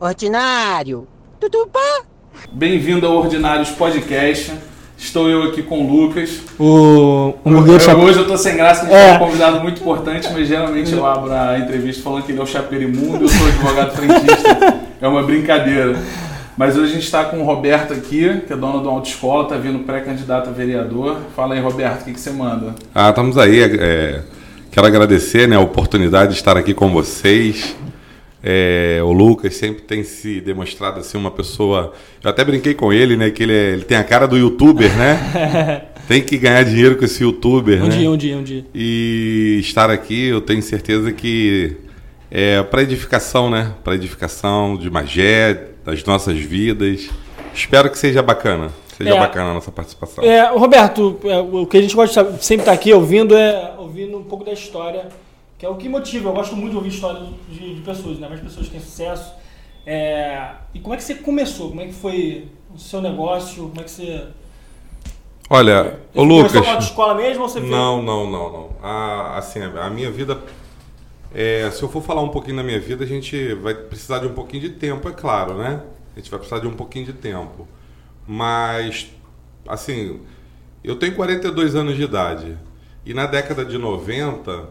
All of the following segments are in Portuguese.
Ordinário. Tutupá. Bem-vindo ao Ordinários Podcast. Estou eu aqui com o Lucas. O, o Eu- hoje eu tô sem graça, que a gente É. tem um convidado muito importante, mas geralmente eu abro a entrevista falando que ele é o chapeiro imundo, eu sou advogado frentista. É uma brincadeira. Mas hoje a gente está com o Roberto aqui, que é dono da autoescola, tá vindo pré-candidato a vereador. Fala aí, Roberto, o que, que você manda? Ah, estamos aí. é, quero agradecer né, a oportunidade de estar aqui com vocês. É, o Lucas sempre tem se demonstrado assim uma pessoa. Eu até brinquei com ele, né? Que ele, é- ele tem a cara do youtuber, né? tem que ganhar dinheiro com esse youtuber, Um né? dia, um dia, um dia. E estar aqui, eu tenho certeza que é para edificação, né? Para edificação de Magé, das nossas vidas. Espero que seja bacana. Seja É. bacana a nossa participação. É, Roberto, é, o que a gente gosta de sempre estar aqui ouvindo é ouvindo um pouco da história, que é o que motiva. Eu gosto muito de ouvir histórias de, de pessoas, né? Várias pessoas que têm sucesso. É, e como é que você começou? Como é que foi o seu negócio? Como é que você. Olha, Você ô Lucas. com a autoescola mesmo ou você fez- Não, não, não, não. A, assim, a minha vida. é, se eu for falar um pouquinho da minha vida, a gente vai precisar de um pouquinho de tempo, é claro, né? A gente vai precisar de um pouquinho de tempo. Mas, assim, eu tenho 42 anos de idade. E na década de 90,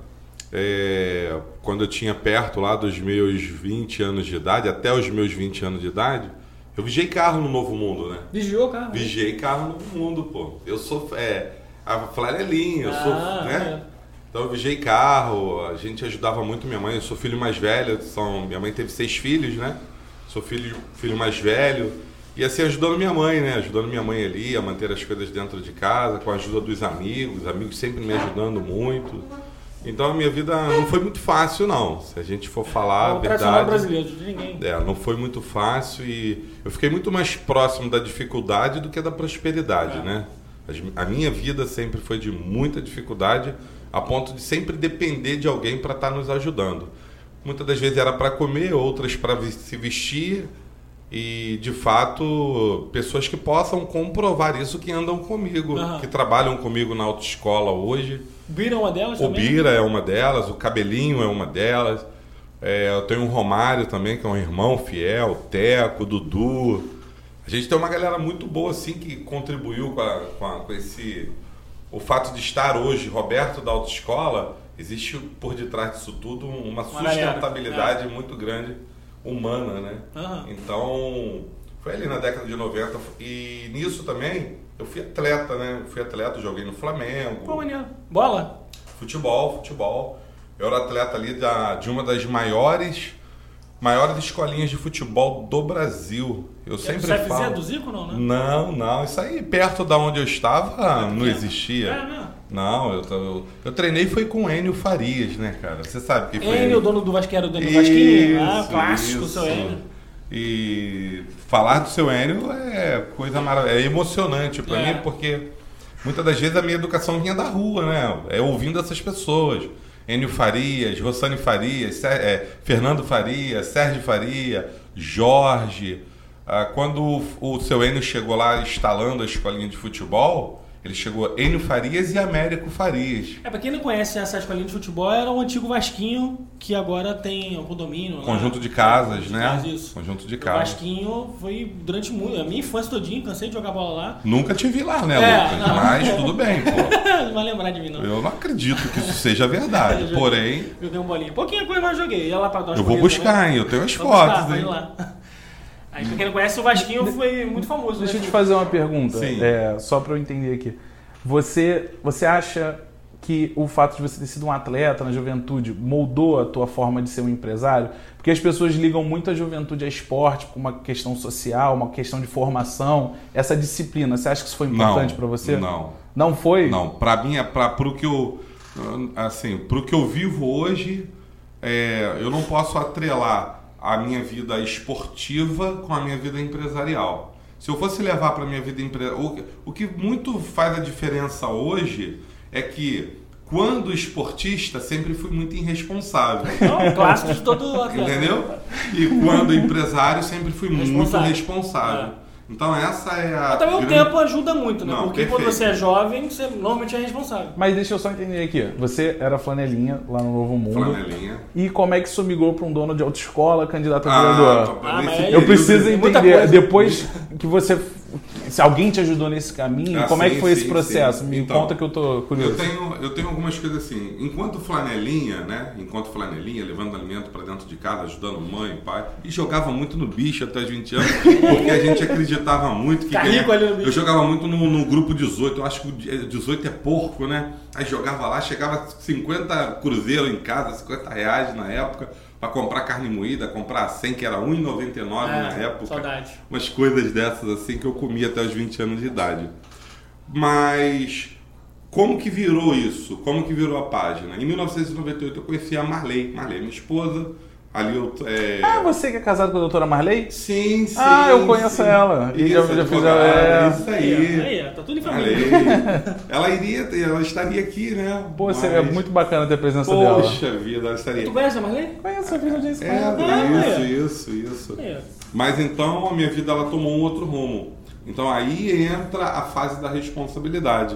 é, quando eu tinha perto lá dos meus 20 anos de idade, até os meus 20 anos de idade, eu vigiei carro no Novo Mundo, né? Vigiou, cara? Vigiei carro no mundo, pô. Eu sou é, a flanelinha, eu sou, Ah, né? Então eu vigiei carro, a gente ajudava muito minha mãe. Eu sou filho mais velho, são, minha mãe teve seis filhos, né? Sou filho, filho mais velho. E assim, ajudando minha mãe, né? Ajudando minha mãe ali a manter as coisas dentro de casa, com a ajuda dos amigos, amigos sempre me ajudando muito. Então a minha vida não foi muito fácil, não. Se a gente for falar É a verdade. brasileiro, de ninguém. É, não foi muito fácil e eu fiquei muito mais próximo da dificuldade do que da prosperidade, É. né? A minha vida sempre foi de muita dificuldade, a ponto de sempre depender de alguém para estar nos ajudando. Muitas das vezes era para comer, outras para se vestir e, de fato, pessoas que possam comprovar isso que andam comigo, Aham. que trabalham comigo na autoescola hoje. Bira é uma delas O também? Bira é uma delas, o Cabelinho é uma delas. É, eu tenho o Romário também, que é um irmão fiel, o Teco, o Dudu. A gente tem uma galera muito boa, assim, que contribuiu com, a- com a- com esse... O fato de estar hoje, Roberto da Autoescola, existe por detrás disso tudo uma Uma galera, sustentabilidade muito grande humana, né? Aham. Então, foi ali na década de 90. E nisso também, eu fui atleta, né? Eu fui atleta, joguei no Flamengo. Pô, maneiro. Bola? Futebol, futebol. Eu era atleta ali da, de uma das maiores maiores escolinhas de futebol do Brasil. Eu sempre Você é falo. do Zico não, né? Não, não. Isso aí perto da onde eu estava não pequeno. existia. É? Não, eu, eu, eu treinei foi com o Enio Farias, né, cara? Você sabe que foi. Enio, o dono do Vasqueiro, do Vasquinho. Ah, clássico, isso. seu Enio. E falar do seu Enio é coisa maravilhosa, é emocionante para É. mim, porque muitas das vezes a minha educação vinha da rua, né? É ouvindo essas pessoas. Enio Farias, Rossane Farias, é, Fernando Farias, Sérgio Faria, Jorge. Ah, quando o, o seu Enio chegou lá instalando a escolinha de futebol, ele chegou Enio Farias e Américo Farias. É, pra quem não conhece essa escolinha de futebol, era um antigo Vasquinho, que agora tem um condomínio. lá. Conjunto de casas, Conjunto de né? casas, isso. Conjunto de O casas. Vasquinho foi durante muito. A minha infância todinha, cansei de jogar bola lá. Nunca te vi lá, né, É, Lucas? não. Mas tudo bem, pô. não vai lembrar de mim, não. Eu não acredito que isso seja verdade. Eu joguei. Porém, Joguei um bolinho. Pouquinha coisa, mas joguei. Ia lá pra dar eu vou buscar, também. hein? Eu tenho as Vou buscar, fotos, ir hein? lá. Aí, pra quem não conhece, o Vasquinho foi muito famoso. Deixa eu né? te fazer uma pergunta, Sim. é, só para eu entender aqui. Você, você acha que o fato de você ter sido um atleta na juventude moldou a tua forma de ser um empresário? Porque as pessoas ligam muito a juventude a esporte, com uma questão social, uma questão de formação, essa disciplina. Você acha que isso foi importante para você? Não. Não foi? Não, para mim, é para pro que eu assim, pro que eu vivo hoje, é, eu não posso atrelar a minha vida esportiva com a minha vida empresarial. Se eu fosse levar para minha vida empresarial, o, que muito faz a diferença hoje é que quando esportista sempre fui muito irresponsável. Não, clássico de todo atleta. Entendeu? E quando empresário sempre fui muito Responsável. responsável. Então essa é a. Mas também o grande- tempo ajuda muito, né? Não, Porque quando perfeito. você é jovem, você normalmente é responsável. Mas deixa eu só entender aqui. Você era flanelinha lá no Novo Mundo. Flanelinha. E como é que isso migrou para um dono de autoescola, candidato a Ah, vereador? Ah, Eu preciso entender, depois que você. Se alguém te ajudou nesse caminho, Ah, como é que sim, foi esse sim, processo? sim. Me Então, conta que eu tô curioso. Eu tenho, eu tenho algumas coisas assim. Enquanto flanelinha, né? Enquanto flanelinha, levando alimento para dentro de casa, ajudando mãe, pai. E jogava muito no bicho até os 20 anos, porque a gente acreditava muito que. Ficar rico ali no bicho. Eu jogava muito no, no grupo 18. Eu acho que o 18 é porco, né? Aí jogava lá, chegava 50 cruzeiro em casa, 50 reais na época, para comprar carne moída, comprar 100, que era 1,99 na É, época Saudade. umas coisas dessas assim que eu comia até os 20 anos de idade. Mas como que virou isso? Como que virou a página? Em 1998 eu conheci a Marley, Marley, minha esposa. Ali eu. É... Ah, você que é casado com a doutora Marley? Sim, sim. Ah, eu conheço sim. ela. E Isso, já- já fiz advogada, a- é. Isso Aí, aí. aí, tá tudo em família. ela iria, ela estaria aqui, né? Pô, Mas- seria muito bacana ter a presença dela. Poxa vida, ela estaria. Tu conhece a Marley? Conheço a filha de Jace É, Ah, isso, isso, isso. É. Mas então a minha vida ela tomou um outro rumo. Então aí entra a fase da responsabilidade.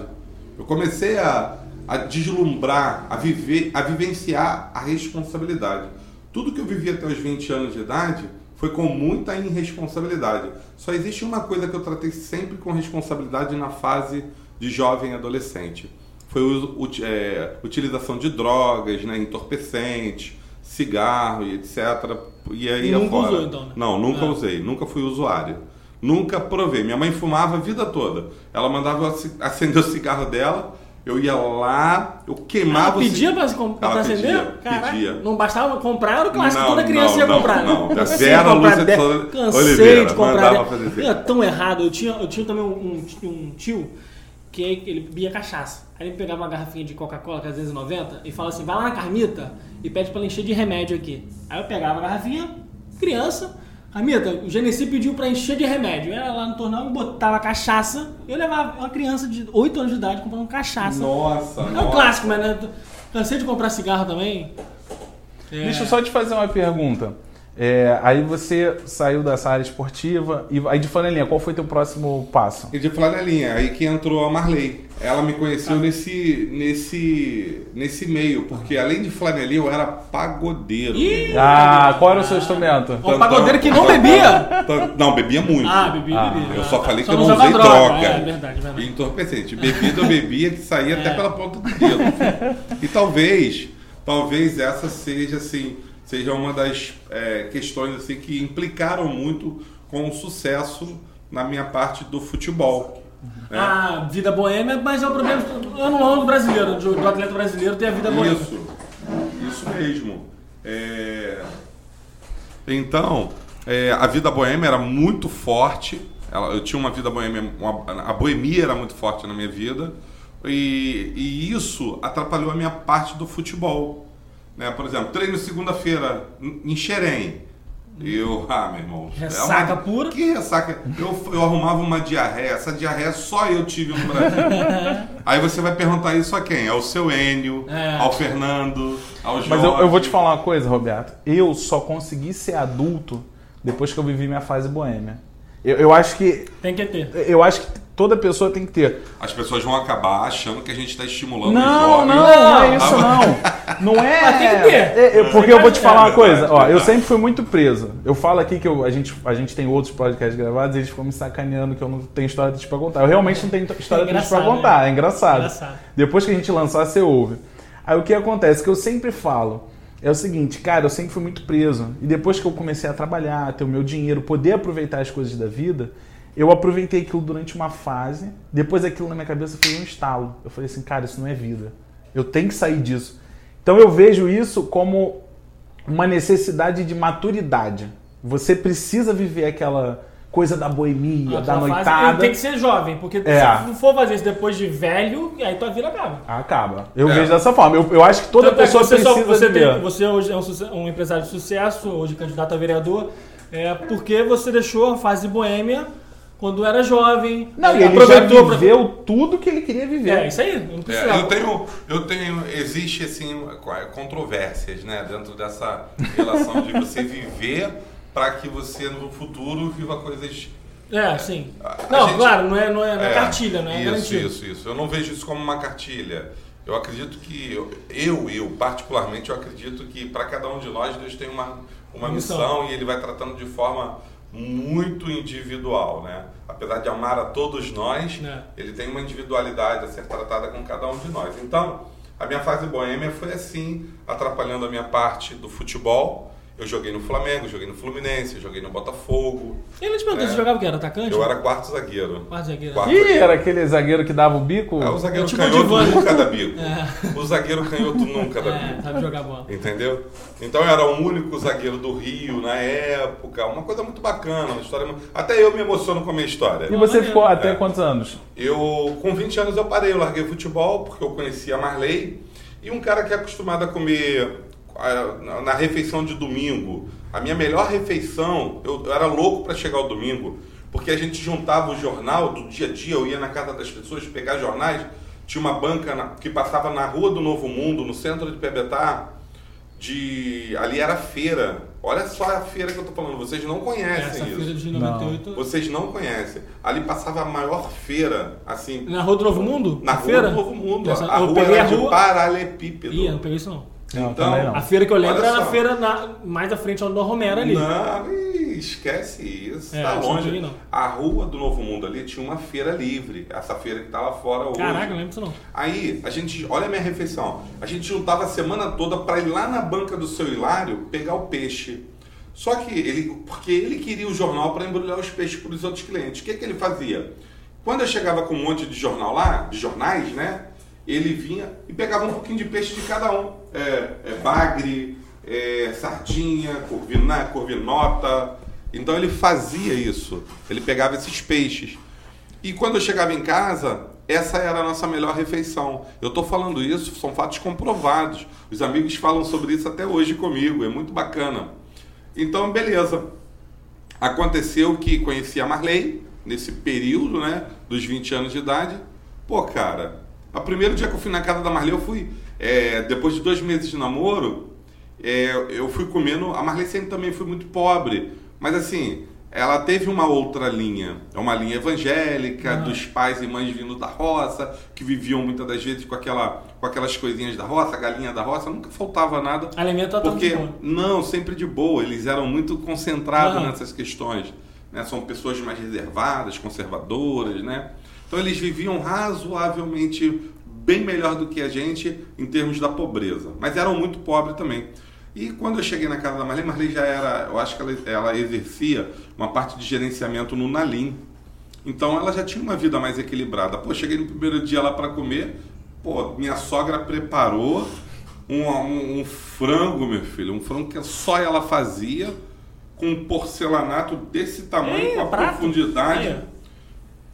Eu comecei a, a deslumbrar, a viver, a vivenciar a responsabilidade. Tudo que eu vivi até os 20 anos de idade foi com muita irresponsabilidade. Só existe uma coisa que eu tratei sempre com responsabilidade na fase de jovem e adolescente. Foi a é, utilização de drogas, né, entorpecentes, cigarro e etc. E aí nunca afora. usou, então, né? Não, nunca Ah. usei, nunca fui usuário. Nunca provei. Minha mãe fumava a vida toda. Ela mandava eu ace- acender o cigarro dela, eu ia lá, eu Ah, queimava o pedia ci- pra, se comp- pra Ela acender? pedia, não bastava comprar, era o clássico, Não, toda criança não, ia não, comprar. não. né? Da Cansei Vera de comprar Sola- Cansei Oliveira, de comprar. Era tão errado. Eu tinha, eu tinha também um, um- um tio que ele bebia cachaça. Aí ele pegava uma garrafinha de Coca-Cola, que é 290, e fala assim, vai lá na Carmita e pede pra ela encher de remédio aqui. Aí eu pegava a garrafinha, criança, Carmita, o Genesi pediu pra encher de remédio. Eu ia lá no tornão e botava cachaça. Eu levava uma criança de 8 anos de idade comprando cachaça. Nossa, É um nossa. clássico, mas né? Cansei de comprar cigarro também. É. Deixa eu só te fazer uma pergunta. É, aí você saiu dessa área esportiva e aí de flanelinha, qual foi teu próximo passo? E de flanelinha, aí que entrou a Marley. Ela me conheceu nesse, nesse, nesse meio, porque além de flanelinha, eu era pagodeiro. Ih! Ah, qual era o seu instrumento? Um pagodeiro que não bebia? Não, bebia muito. Ah, bebia, Ah, bebia. Eu só falei que eu não usei droga. droga. É verdade, verdade. E entorpecente. Bebida eu bebia que saía até É. pela ponta do dedo. E talvez, talvez essa seja assim, seja uma das é, questões assim que implicaram muito com o sucesso na minha parte do futebol. né? Ah, vida boêmia, mas é o problema anual do brasileiro, do, do atleta brasileiro ter a vida boêmia. Isso, isso mesmo. É, Então, é, a vida boêmia era muito forte. Ela- Eu tinha uma vida boêmia, uma- a boemia era muito forte na minha vida. E, e isso atrapalhou a minha parte do futebol. Né? Por exemplo, treino segunda-feira em Xerém. Eu, ah, meu irmão. é Ressaca uma- pura? Que ressaca? Eu, eu arrumava uma diarreia. Essa diarreia só eu tive no Brasil. Aí você vai perguntar isso a quem? Ao seu Enio, É. ao Fernando, ao Jorge. Mas eu, eu vou te falar uma coisa, Roberto. Eu só consegui ser adulto depois que eu vivi minha fase boêmia. Eu, eu acho que. Tem que ter. Eu acho que toda pessoa tem que ter. As pessoas vão acabar achando que a gente está estimulando Não, os não, jovens. não é isso não. Não é. Mas tem que ter. é- é- porque eu vou te falar uma coisa. Ó, eu sempre fui muito preso. Eu falo aqui que eu- a, gente, a gente tem outros podcasts gravados e eles ficam me sacaneando que eu não tenho história triste pra contar. Eu realmente não tenho história É triste pra engraçado, contar. né? É engraçado. Engraçado. Depois que a gente lançar, você ouve. Aí o que acontece? Que eu sempre falo. É o seguinte, cara, eu sempre fui muito preso. E depois que eu comecei a trabalhar, ter o meu dinheiro, poder aproveitar as coisas da vida, eu aproveitei aquilo durante uma fase. Depois aquilo na minha cabeça foi um estalo. Eu falei assim, cara, isso não é vida. Eu tenho que sair disso. Então eu vejo isso como uma necessidade de maturidade. Você precisa viver aquela coisa da boemia, A da noitada. tem que ser jovem, porque É. se tu for fazer isso depois de velho, aí tua vida acaba. Acaba. Eu É. vejo dessa forma. Eu, eu acho que toda Tanto é que pessoa você, só- precisa você, viver. tem- você hoje é um, um empresário de sucesso, hoje candidato a vereador, é porque você deixou a fase boêmia quando era jovem, Não, ele aproveitou já pra- veu tudo que ele queria viver. É, isso aí, não precisa. É, eu tenho, eu tenho, existe assim controvérsias, né, dentro dessa relação de você viver para que você no futuro viva coisas É, sim. A- Não, gente- claro, não é, não é, não é É, cartilha, não é Isso, garantido. isso, isso. Eu não vejo isso como uma cartilha. Eu acredito que, eu, eu, eu, particularmente, eu acredito que para cada um de nós, Deus tem uma, uma Uma missão. missão e Ele vai tratando de forma muito individual, né? Apesar de amar a todos nós, É. Ele tem uma individualidade a ser tratada com cada um de nós. Então, a minha fase boêmia foi assim, atrapalhando a minha parte do futebol. Eu joguei no Flamengo, joguei no Fluminense, joguei no Botafogo. E ele te perguntou, É. você jogava o quê? Era atacante? Eu era quarto zagueiro. Quarto zagueiro. Quarto Ih, zagueiro. era aquele zagueiro que dava o bico? É, o zagueiro Tipo canhoto nunca dá bico. É. O zagueiro canhoto nunca dá É, bico. sabe jogar bola. Entendeu? Então eu era o único zagueiro do Rio na época. Uma coisa muito bacana, uma história. Até eu me emociono com a minha história. E você ficou até É. quantos anos? Eu, com 20 anos, eu parei, eu larguei futebol porque eu conhecia a Marley. E um cara que é acostumado a comer na- refeição de domingo. A minha melhor refeição, eu, eu era louco para chegar ao domingo, porque a gente juntava o jornal do dia a dia, eu ia na casa das pessoas pegar jornais. Tinha uma banca na- que passava na Rua do Novo Mundo, no centro de Pebetá. De, ali era feira. Olha só a feira que eu tô falando, vocês não conhecem Essa isso. feira de Não. 98. Vocês não conhecem. Ali passava a maior feira, assim, Na Rua do Novo Mundo? na rua feira? do Novo Mundo. Essa- a rua era a de rua- paralelepípedo. Ih, eu não peguei isso não. Não, Então, não. A feira que eu lembro era a feira na- mais à frente onde o Romero ali. Não, esquece isso. É, tá longe. não. A rua do Novo Mundo ali tinha uma feira livre. Essa feira que tá lá fora hoje. Caraca, não lembro disso não. Aí, a gente, olha a minha refeição. A gente juntava a semana toda para ir lá na banca do seu Hilário pegar o peixe. Só que ele, porque ele queria o jornal para embrulhar os peixes para os outros clientes. O que, que ele fazia? Quando eu chegava com um monte de jornal lá, de jornais, né? Ele vinha e pegava um pouquinho de peixe de cada um. É, é bagre, é, sardinha, corvina, corvinota. Então ele fazia isso. Ele pegava esses peixes. E quando eu chegava em casa, essa era a nossa melhor refeição. Eu estou falando isso, são fatos comprovados. Os amigos falam sobre isso até hoje comigo, é muito bacana. Então, beleza. Aconteceu que conheci a Marley nesse período, né, dos 20 anos de idade. Pô, cara, o primeiro dia que eu fui na casa da Marley, eu fui, é, depois de dois meses de namoro, é, eu fui comendo. A Marley sempre também foi muito pobre, mas assim, ela teve uma outra linha. É uma linha evangélica, dos pais e mães vindo da roça, que viviam muitas das vezes com, aquela, com aquelas coisinhas da roça, galinha da roça, nunca faltava nada. Alimento tá Porque, não, sempre de boa. Eles eram muito concentrados nessas questões. Né? São pessoas mais reservadas, conservadoras, né? Então eles viviam razoavelmente bem melhor do que a gente em termos da pobreza. Mas eram muito pobres também. E quando eu cheguei na casa da Marley, Marley já era, eu acho que ela, ela exercia uma parte de gerenciamento no Nalim. Então ela já tinha uma vida mais equilibrada. Pô, cheguei no primeiro dia lá para comer, pô, minha sogra preparou um, um- um frango, meu filho, um frango que só ela fazia, com um porcelanato desse tamanho, Ei, com a prato. profundidade. Aí,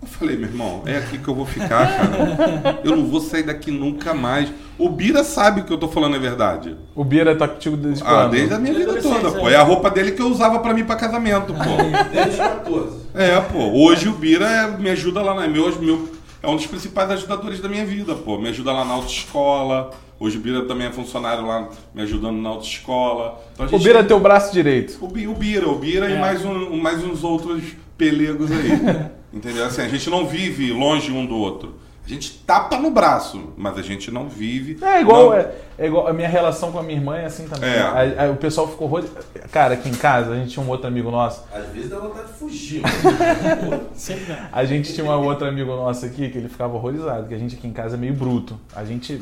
Eu falei, meu irmão, é aqui que eu vou ficar, cara. Eu não vou sair daqui nunca mais. O Bira sabe que eu tô falando é verdade. O Bira tá contigo desde Ah, quando? desde a minha vida toda, pô. é. É a roupa dele que eu usava pra mim pra casamento, pô. Desde 14. É, pô. Hoje o Bira é- me ajuda lá na meu, meu é um dos principais ajudadores da minha vida, pô. Me ajuda lá na autoescola. Hoje o Bira também é funcionário lá, me ajudando na autoescola. Então, a O Bira é tem- teu braço direito. o, Bi- o Bira, o Bira É. e mais, um, mais uns outros pelegos aí. Entendeu? Assim, a gente não vive longe um do outro. A gente tapa no braço, mas a gente não vive. É igual, não- é, é igual a minha relação com a minha irmã é assim também. É. Aí- aí o pessoal ficou horror... Cara, aqui em casa a gente tinha um outro amigo nosso. Às vezes dá vontade de fugir. A gente tinha um outro amigo nosso aqui que ele ficava horrorizado, que a gente aqui em casa é meio bruto. A gente.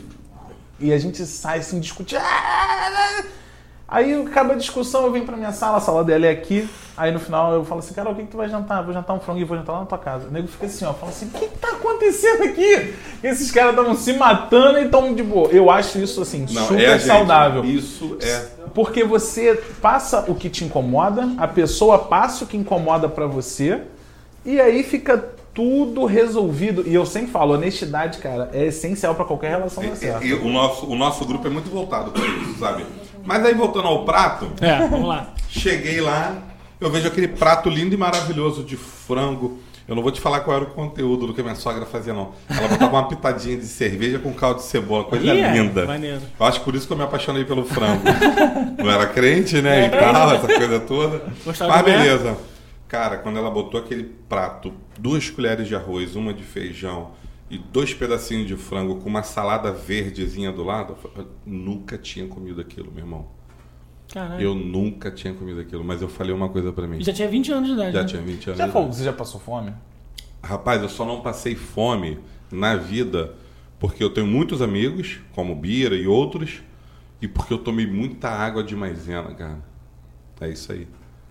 E a gente sai assim, discutindo. Aí acaba a discussão, eu venho pra minha sala, a sala dela é aqui. Aí no final eu falo assim, cara, o que, que tu vai jantar? Vou jantar um frango e vou jantar lá na tua casa. O nego fica assim, ó, fala assim, o que, que tá acontecendo aqui? Esses caras estavam se matando e tão de boa. Eu acho isso assim, Não, super é a gente. saudável. Isso é. Porque você passa o que te incomoda, a pessoa passa o que incomoda pra você, e aí fica tudo resolvido. E eu sempre falo, honestidade, cara, é essencial pra qualquer relação dar certo. E o nosso, o nosso grupo é muito voltado para isso, sabe? Mas aí voltando ao prato, É, vamos lá. cheguei lá, eu vejo aquele prato lindo e maravilhoso de frango. Eu não vou te falar qual era o conteúdo do que a minha sogra fazia, não. Ela botava uma pitadinha de cerveja com caldo de cebola, coisa Ih, é, linda. maneiro. Eu acho que por isso que eu me apaixonei pelo frango. não era crente, né? É e tal, essa coisa toda. Gostava Mas comer? Cara, quando ela botou aquele prato, duas colheres de arroz, uma de feijão e dois pedacinhos de frango com uma salada verdezinha do lado, eu nunca tinha comido aquilo, meu irmão. Caralho. Eu nunca tinha comido aquilo, mas eu falei uma coisa pra mim. Já tinha 20 anos de idade. Já né? tinha 20 anos. Já falou, você já passou fome? Rapaz, eu só não passei fome na vida porque eu tenho muitos amigos, como Bira e outros, e porque eu tomei muita água de maisena, cara. É isso aí.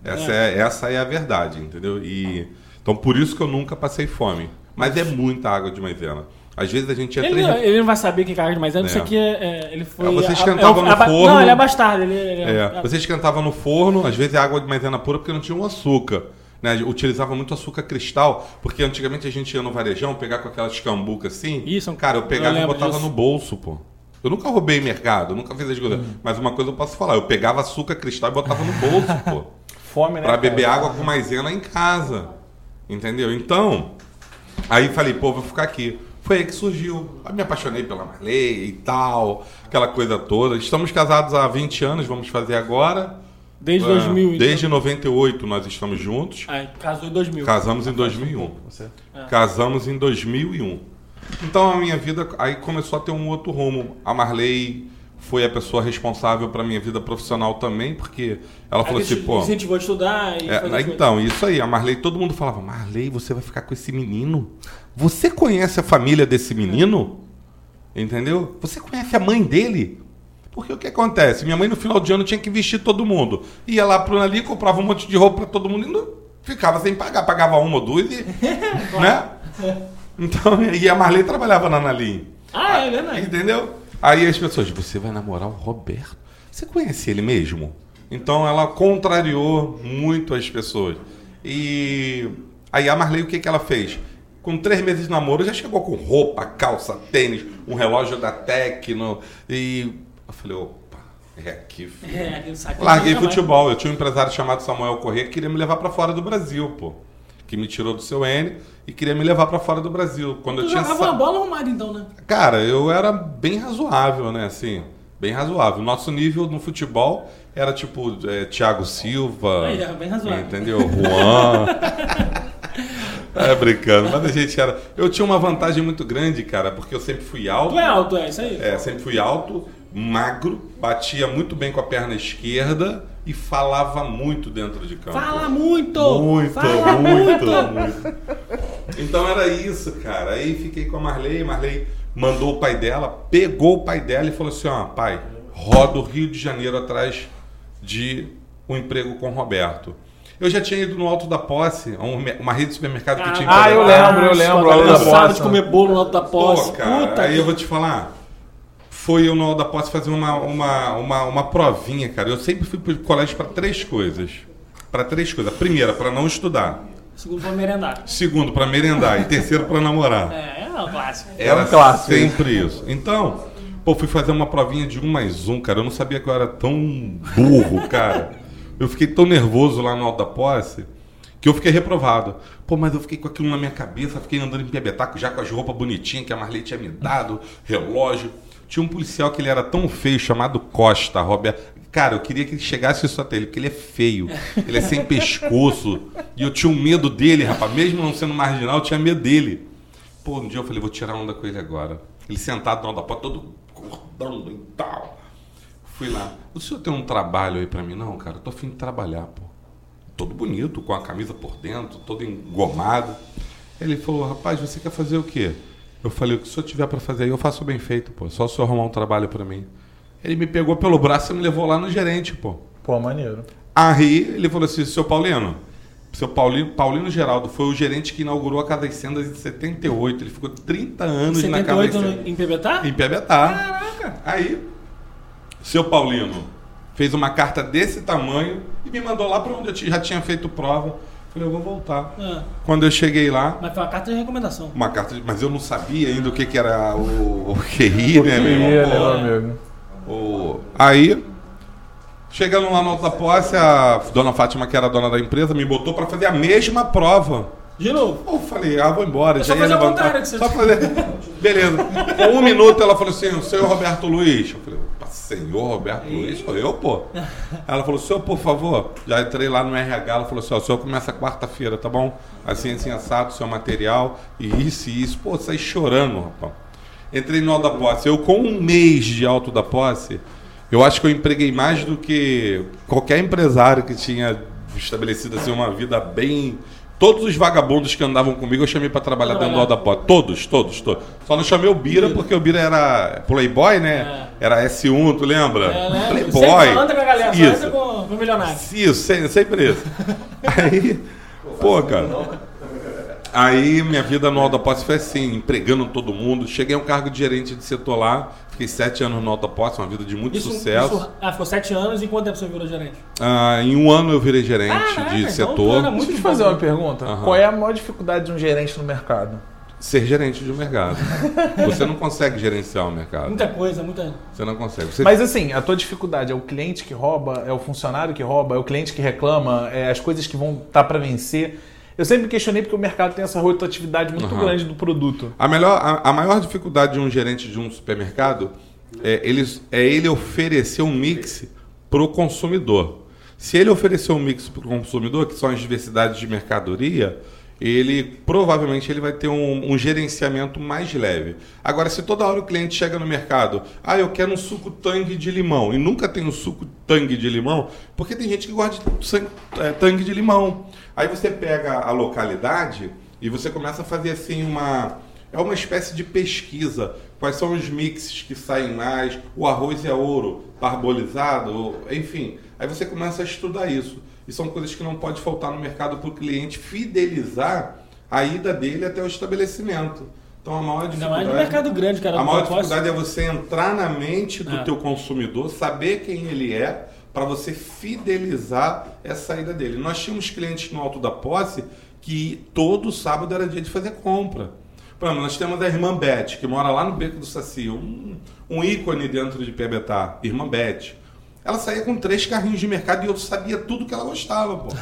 Essa é, essa é a verdade, entendeu? E então por isso que eu nunca passei fome. Mas é muita água de maisena. Às vezes a gente entra Ele, não- ele não vai saber o que é carne de maisena, isso É. aqui é, é- ele foi... Ah, você esquentava é no ba- forno. Não, ele é bastardo. Ele, ele É, você esquentava no forno, às vezes é água de maisena pura porque não tinha um açúcar. Né? Utilizava muito açúcar cristal, porque antigamente a gente ia no varejão pegar com aquela escambuca assim. Isso, cara, eu pegava eu e botava disso. no bolso, pô. Eu nunca roubei mercado, nunca fiz as coisas. Mas uma coisa eu posso falar, eu pegava açúcar cristal e botava no bolso, pô. Fome, né? Pra cara? beber água com maisena em casa. Entendeu? Então, aí falei, pô, vou ficar aqui. Foi aí que surgiu. Aí me apaixonei pela Marley e tal, aquela coisa toda. Estamos casados há 20 anos, vamos fazer agora. Desde É, 2000. então. Desde 98 nós estamos juntos. Aí, casou em 2000. Casamos em 2001. Você. Casamos em 2001. Então a minha vida aí começou a ter um outro rumo. A Marley foi a pessoa responsável para minha vida profissional também, porque ela falou assim, pô. incentivou a estudar e É, as então, isso aí, a Marley, todo mundo falava, Marley, você vai ficar com esse menino? Você conhece a família desse menino? Entendeu? Você conhece a mãe dele? Porque o que acontece? Minha mãe no final de ano tinha que vestir todo mundo. Ia lá pro ali, comprava um monte de roupa para todo mundo e não ficava sem pagar. Pagava uma ou duas e. né? Então, e a Marley trabalhava na Nalim. Ah, é verdade. Entendeu? Aí as pessoas, você vai namorar o Roberto? Você conhece ele mesmo? Então ela contrariou muito as pessoas. E aí a Marley, o que, que ela fez? Com três meses de namoro, já chegou com roupa, calça, tênis, um relógio da Tecno. E eu falei, opa, é aqui, filho. É, Larguei mais. futebol. Eu tinha um empresário chamado Samuel Corrêa que queria me levar para fora do Brasil, pô. Que me tirou do seu N e queria me levar para fora do Brasil. Quando eu Tu tinha jogava sa- uma bola arrumada então, né? Cara, eu era bem razoável, né? Assim, bem razoável. Nosso nível no futebol era tipo é, Thiago Silva. Aí, era bem razoável. Entendeu? Juan. é brincando, mas a gente era. Eu tinha uma vantagem muito grande, cara, porque eu sempre fui alto. Tu é alto, é isso aí. É, sempre fui alto, magro, batia muito bem com a perna esquerda e falava muito dentro de campo. Fala muito! Muito, Fala muito, muito! muito. Então era isso, cara. Aí fiquei com a Marley, Marley mandou o pai dela, pegou o pai dela e falou assim: ó, pai, roda o Rio de Janeiro atrás de um emprego com o Roberto. Eu já tinha ido no Alto da Posse, um- uma rede de supermercado que tinha em Ah, eu lembro, eu lembro, Cansado Posse. de comer bolo no alto da posse. Pô, cara, Puta aí que- eu vou te falar. Foi eu no Alto da Posse fazer uma, uma, uma, uma provinha, cara. Eu sempre fui pro colégio para três coisas. Para três coisas. Primeira, para não estudar. Segundo foi merendar. Segundo, para merendar. E terceiro, para namorar. É, é o clássico. Era um clássico, sempre isso. Então, pô, fui fazer uma provinha de um mais um, cara. Eu não sabia que eu era tão burro, cara. Eu fiquei tão nervoso lá no Alto da Posse que eu fiquei reprovado. Pô, mas eu fiquei com aquilo na minha cabeça, fiquei andando em piabetaco já com as roupas bonitinhas que a Marley tinha me dado, relógio. Tinha um policial que ele era tão feio, chamado Costa, Roberto. Cara, eu queria que ele chegasse isso até ele, porque ele é feio. Ele é sem pescoço. E eu tinha um medo dele, rapaz. Mesmo não sendo marginal, eu tinha medo dele. Pô, um dia eu falei, vou tirar onda com ele agora. Ele sentado no alto da porta, todo gordão e tal. Fui lá. O senhor tem um trabalho aí pra mim? Não, cara, eu tô afim de trabalhar, pô. Todo bonito, com a camisa por dentro, todo engomado. Ele falou, rapaz, você quer fazer o quê? Eu falei, o que o senhor tiver pra fazer aí, eu faço bem feito, pô. Só o senhor arrumar um trabalho pra mim. Ele me pegou pelo braço e me levou lá no gerente, pô. Pô, maneiro. Aí ele falou assim, seu Paulino, seu Paulino, Paulino Geraldo foi o gerente que inaugurou a Casa das Sendas em 78. Ele ficou 30 anos na Casa das 78 Sendas. em PBTA? Em Piabetá. Aí, seu Paulino fez uma carta desse tamanho e me mandou lá para onde eu já tinha feito prova. Falei, eu vou voltar. Ah, Quando eu cheguei lá, mas foi uma carta de recomendação. uma carta, de- mas eu não sabia ainda o que, que era o, o QI, né, meu irmão? né, meu amigo? o- Aí, chegando lá na alta posse, a dona Fátima, que era a dona da empresa, me botou para fazer a mesma prova. De novo. Eu falei, ah, vou embora. É já só ia fazer ao levantar. contrário que você- Só fazer. Beleza. Com um minuto ela falou assim, o senhor Roberto Luiz. Eu falei, Senhor Roberto Luiz, sou eu, pô. Ela falou, senhor, por favor. Já entrei lá no RH, ela falou assim, ó, o senhor começa quarta-feira, tá bom? Assim, assim, assado, seu material, e isso e isso. Pô, saí chorando, rapaz. Entrei no Alto da Posse. Eu, com um mês de Alto da Posse, eu acho que eu empreguei mais do que qualquer empresário que tinha estabelecido assim, uma vida bem Todos os vagabundos que andavam comigo eu chamei para trabalhar dentro do Alda Pot. Todos, todos, todos. Só não chamei o Bira porque o Bira era Playboy, né? É. Era S1, tu lembra? É, né? Playboy. Sempre anda com a galera, só Isso. anda com, com o milionário. Isso, sempre, sempre isso. Aí, pô, cara. Aí minha vida no Alda Posse foi assim, empregando todo mundo. Cheguei a um cargo de gerente de setor lá. Fiquei sete anos no Alda Posse, uma vida de muito Isso, sucesso. isso- ah, ficou sete anos e quanto tempo você virou gerente? Ah, em um ano eu virei gerente Caraca, de então setor. era muito Deixa eu te fazer uma pergunta. Aham. Qual é a maior dificuldade de um gerente no mercado? Ser gerente de um mercado. Você não consegue gerenciar o mercado. Muita coisa, muita. Você não consegue. Você Mas assim, a tua dificuldade é o cliente que rouba, é o funcionário que rouba, é o cliente que reclama, é as coisas que vão estar para vencer. Eu sempre me questionei porque o mercado tem essa rotatividade muito Aham. grande do produto. A, melhor, a, a maior dificuldade de um gerente de um supermercado é ele, é ele oferecer um mix para o consumidor. Se ele oferecer um mix para o consumidor, que são as diversidades de mercadoria, ele provavelmente ele vai ter um, um gerenciamento mais leve. Agora, se toda hora o cliente chega no mercado, ah, eu quero um suco tangue de limão, e nunca tem um suco tangue de limão, porque tem gente que gosta de san- é, tangue de limão. Aí você pega a localidade e você começa a fazer assim uma é uma espécie de pesquisa. Quais são os mixes que saem mais? O arroz é ouro, parbolizado, enfim. Aí você começa a estudar isso. E são coisas que não pode faltar no mercado para o cliente fidelizar a ida dele até o estabelecimento. Então a maior Ainda dificuldade. mais no mercado grande, cara. A maior não posso- dificuldade é você entrar na mente do É. teu consumidor, saber quem ele é, para você fidelizar essa ida dele. Nós tínhamos clientes no Alto da Posse que todo sábado era dia de fazer compra. Por exemplo, nós temos a irmã Beth, que mora lá no Beco do Saci, um, um ícone dentro de Piabetá, irmã Beth. Ela saía com três carrinhos de mercado e eu sabia tudo que ela gostava, pô.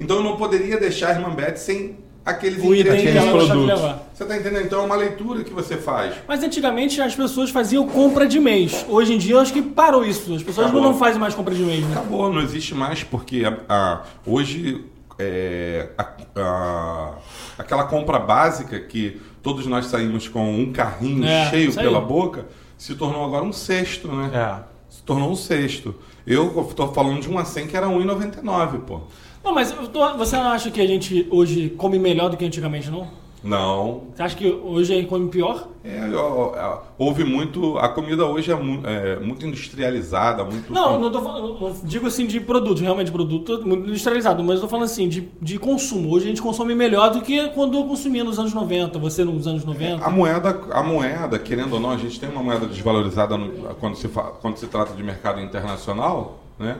Então eu não poderia deixar a irmã Beth sem aqueles O item que ela produtos. levar. Você tá entendendo? Então é uma leitura que você faz. Mas antigamente as pessoas faziam compra de mês. Hoje em dia eu acho que parou isso. As pessoas Acabou. não fazem mais compra de mês, né? Acabou, não existe mais, porque a- a- hoje é, a- a- aquela compra básica que todos nós saímos com um carrinho É, cheio pela boca se tornou agora um cesto, né? É. Se tornou um cesto. Eu estou falando de uma 100 que era 1,99, pô. Não, mas tô- você não acha que a gente hoje come melhor do que antigamente, não? Não. Você acha que hoje a gente come pior? É, houve muito. A comida hoje é, mu- é muito industrializada, muito. Não, não tô falando, não digo assim de produto, realmente produto muito industrializado, mas eu tô falando assim de, de consumo. Hoje a gente consome melhor do que quando eu consumia nos anos 90, você nos anos 90. A moeda, a moeda, querendo ou não, a gente tem uma moeda desvalorizada no- quando, se quando se trata de mercado internacional, né?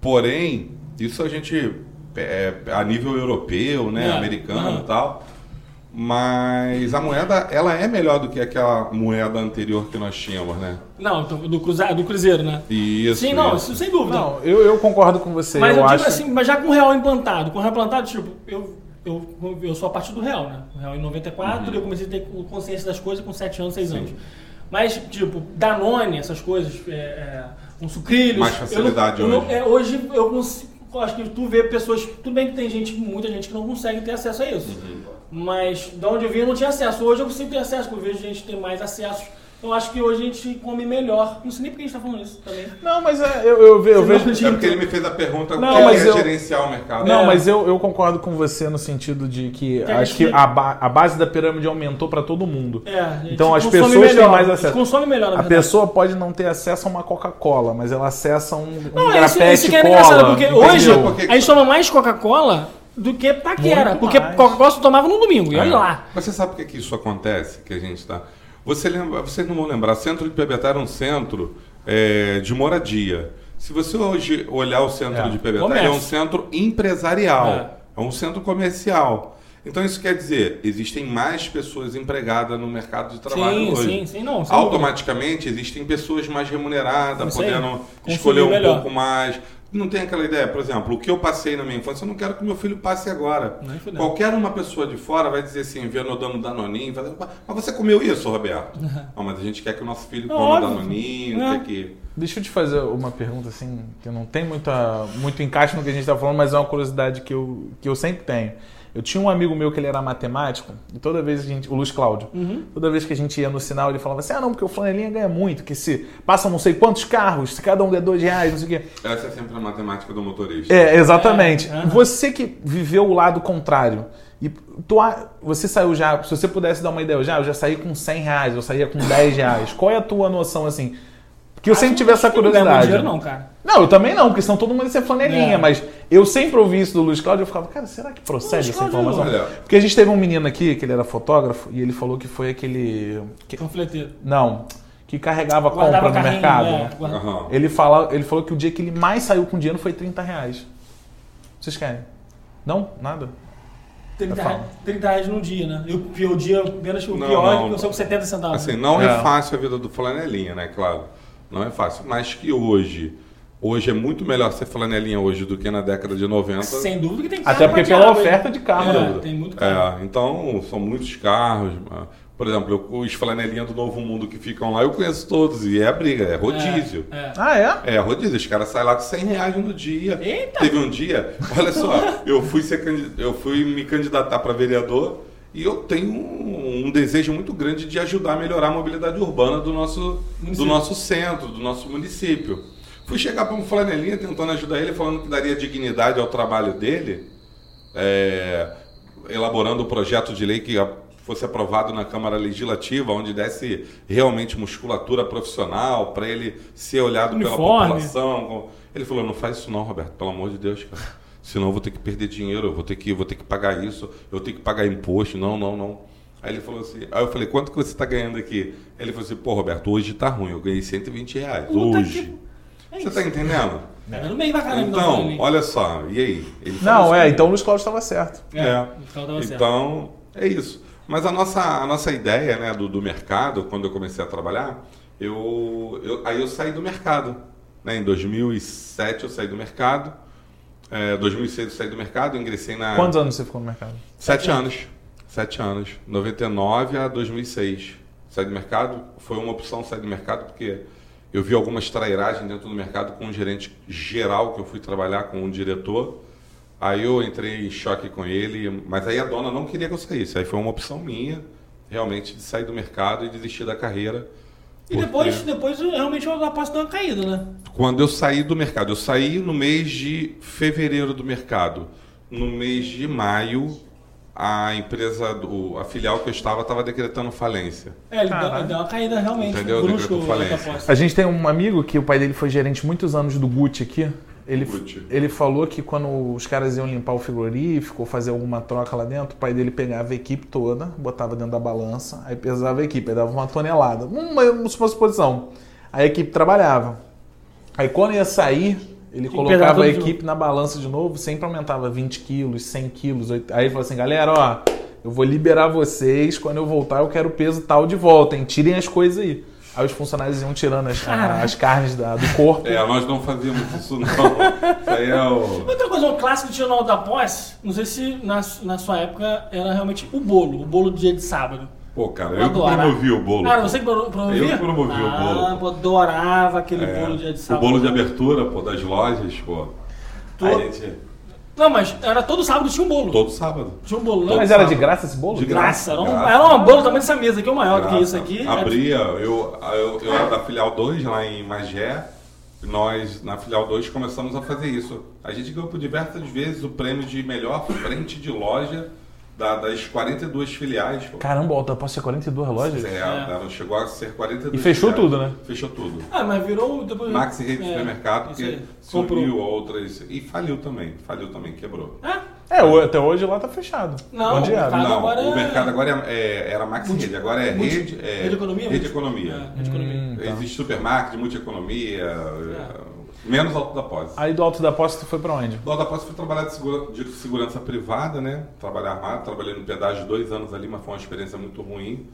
Porém, isso a gente é, a nível europeu, né, É, americano e tal. Mas a moeda, ela é melhor do que aquela moeda anterior que nós tínhamos, né? Não, do, do, cruza, do Cruzeiro, né? Isso. Sim, não, isso. sem dúvida. Não, eu, eu concordo com você. mas eu eu, acho... digo assim, mas já com o real implantado. Com o real implantado, tipo, eu, eu, eu sou a partir do real, né? O real em 94, Uhum. eu comecei a ter consciência das coisas com 7 anos, 6 anos. Mas, tipo, Danone, essas coisas, é, é, com sucrilhos. Mais eu não- facilidade eu não- hoje. é, hoje eu consigo. Eu Acho que tu vê pessoas. Tudo bem que tem gente, muita gente que não consegue ter acesso a isso. Uhum. Mas de onde eu vim eu não tinha acesso. Hoje eu consigo ter acesso, porque eu vejo gente ter mais acesso. Eu acho que hoje a gente come melhor. Não sei nem por que a gente tá falando isso também. Não, mas é, eu, eu, eu Você vejo. É porque ele me fez a pergunta Não, como mas é eu- gerenciar o mercado. Não, É. mas eu, eu concordo com você no sentido de que Que a acho gente- que a, ba- a base da pirâmide aumentou para todo mundo. É, a gente Então as pessoas melhor, têm mais a gente acesso. consome melhor, na A pessoa pode não ter acesso a uma Coca-Cola, mas ela acessa um, um Não, isso, grapete isso que é cola. engraçado, porque entendeu? hoje Porque- a gente toma mais Coca-Cola do que Taquera. Muito Porque. Coca-Cola só tomava no domingo, e olha É. lá. Mas você sabe por que, que isso acontece? Que a gente tá. Você lembra? Vocês não vão lembrar. Centro de Pebetá era um centro é, de moradia. Se você hoje olhar o centro É. de Pebetá, Comércio. é um centro empresarial. É. É. um centro comercial. Então isso quer dizer, existem mais pessoas empregadas no mercado de trabalho Sim, hoje. sim, sim, não. Automaticamente existem pessoas mais remuneradas, podendo escolher um melhor. pouco mais. Não tem aquela ideia, por exemplo, o que eu passei na minha infância, eu não quero que meu filho passe agora. Fudendo. Qualquer uma pessoa de fora vai dizer assim, vendo eu dando danoninho, vai dizer, mas você comeu isso, Roberto? Não, mas a gente quer que o nosso filho Não, coma óbvio. danoninho, É. quer que... Deixa eu te fazer uma pergunta assim, que não tem muita, muito encaixe no que a gente está falando, mas é uma curiosidade que eu, que eu sempre tenho. Eu tinha um amigo meu que ele era matemático, e toda vez que a gente. O Luiz Cláudio, toda vez que a gente ia no sinal, ele falava assim: ah, não, porque o flanelinha ganha muito, que se passam não sei quantos carros, se cada um der dois reais, não sei o quê. Essa é sempre a matemática do motorista. É, exatamente. É, aham. Você que viveu o lado contrário, e tu, você saiu já, se você pudesse dar uma ideia, eu já, eu já saí com 100 reais, eu saía com 10 reais. Qual é a tua noção assim? Porque eu sempre tive essa Acho que não curiosidade. dinheiro, não, cara. Não, eu também não, porque senão todo mundo ia ser flanelinha, É. mas eu sempre ouvi isso do Luiz Cláudio e eu ficava, cara, será que procede essa informação? olha. Porque a gente teve um menino aqui, que ele era fotógrafo, e ele falou que foi aquele. que- Panfleteiro. não, que carregava Guardava compra no mercado. é, guarda- Aham. Ele, fala, ele falou que o dia que ele mais saiu com dinheiro foi 30 reais. Vocês querem? Não? Nada? 30, Fala. reais- 30 reais num dia, né? E o pior dia, menos o Não, pior, não, é que eu não. sou com 70 centavos. Assim, não é. É. fácil a vida do flanelinha, né? Claro. Não é fácil. Mas que hoje, hoje é muito melhor ser flanelinha hoje do que na década de 90. Sem dúvida que tem Até carro porque pela oferta de carro, É, né? tem muito carro. É, então são muitos carros. ah, Por exemplo, eu- os flanelinhas do Novo Mundo que ficam lá, eu conheço todos. E é a briga, é rodízio. É, é. Ah, é? É, rodízio, os caras saem lá com 100 reais no dia. Eita! Teve um dia, olha só, eu fui, ser, eu fui me candidatar para vereador e eu tenho um, um desejo muito grande de ajudar a melhorar a mobilidade urbana do nosso, do nosso centro, do nosso município. Fui chegar para um flanelinha tentando ajudar ele, falando que daria dignidade ao trabalho dele, é, elaborando o projeto de lei que fosse aprovado na Câmara Legislativa, onde desse realmente musculatura profissional para ele ser olhado pela Uniforme. população. com- Ele falou: não faz isso não, Roberto, pelo amor de Deus, cara. Senão eu vou ter que perder dinheiro, eu vou ter que, vou ter que pagar isso, eu ter que pagar imposto. Não, não, não. Aí ele falou assim, aí eu falei, quanto que você está ganhando aqui? Ele falou assim, pô, Roberto, hoje tá ruim, eu ganhei 120 reais. Puta hoje. que- É Você isso. tá entendendo? É no meio da caramba. Então, olha só, e aí? Não, assim, é, então o Luiz Cláudio estava certo. É, é. tava certo. Então, é isso. Mas a nossa, a nossa ideia né, do, do mercado, quando eu comecei a trabalhar, eu, eu- aí eu saí do mercado. Né? Em 2007 eu saí do mercado. É, 2006 eu saí do mercado, ingressei na... Quantos anos você ficou no mercado? Sete anos. Sete anos. 99 a 2006. Saí do mercado. Foi uma opção sair do mercado porque eu vi algumas trairagens dentro do mercado com um gerente geral que eu fui trabalhar com um diretor. Aí eu entrei em choque com ele, mas aí a dona não queria que eu saísse. Aí foi uma opção minha, realmente, de sair do mercado e desistir da carreira. E Porque depois, depois realmente eu posso dar uma caída, né? Quando eu saí do mercado, eu saí no mês de fevereiro do mercado. No mês de maio, a empresa, do, a filial que eu estava, estava decretando falência. É, ele deu, deu uma caída realmente. Entendeu? brusco, Decretou falência. A gente tem um amigo que o pai dele foi gerente muitos anos do Gucci aqui. Ele, ele falou que quando os caras iam limpar o frigorífico ou fazer alguma troca lá dentro, o pai dele pegava a equipe toda, botava dentro da balança, aí pesava a equipe, aí dava uma tonelada. Uma, uma suposição. Aí a equipe trabalhava. Aí quando ia sair, ele que colocava a equipe na balança de novo, sempre aumentava 20 quilos, 100 quilos. Aí ele falou assim, galera, ó, eu vou liberar vocês, quando eu voltar eu quero o peso tal de volta, hein? Tirem as coisas aí. Aí os funcionários iam tirando as, as carnes da- do corpo. É, nós não fazíamos isso não. Isso aí é o... Outra coisa, um clássico de jornal da posse, não sei se na, na sua época era realmente o bolo, o bolo do dia de sábado. Pô, cara, Eu eu promovi o bolo. Ah, você que pro- promovia? Eu que promovi o bolo, Ah, pô. adorava aquele É, bolo dia de o sábado. bolo de abertura, pô, das lojas, pô. Tu- A gente... Não, mas era todo sábado tinha um bolo. Todo sábado. Tinha um bolo, né? Todo Mas era de graça esse bolo? De Graça, era um, Graça. era um bolo também dessa mesa aqui, o maior do que isso Graça. aqui. Abria, eu, eu, eu era da filial 2 lá em Magé. e Nós, na filial 2, começamos a fazer isso. A gente ganhou por diversas vezes o prêmio de melhor frente de loja da- das 42 filiais. pô. Caramba, Alta posso ser 42 lojas? É, ela chegou a ser 42 E fechou filiais. tudo, né? Fechou tudo. Ah, mas virou depois. Maxi Rede é, Supermercado, porque a outras. E faliu também. Faliu também, quebrou. É, o- até hoje lá tá fechado. Não, Onde o era? mercado- Não, agora o é- mercado agora é, é- era Maxi Multi- Rede, agora é multi- Rede, é, Rede Economia? Rede Multi- Economia. É, Rede Economia. Hum, tá. Existe supermarket, multi-economia, é, menos alto da pós. Aí do Alto da Posse tu foi pra onde? Do Alto da Posse fui trabalhar de, segura- de segurança privada, né? Trabalhar armado, trabalhei no pedágio dois anos ali, mas foi uma experiência muito ruim,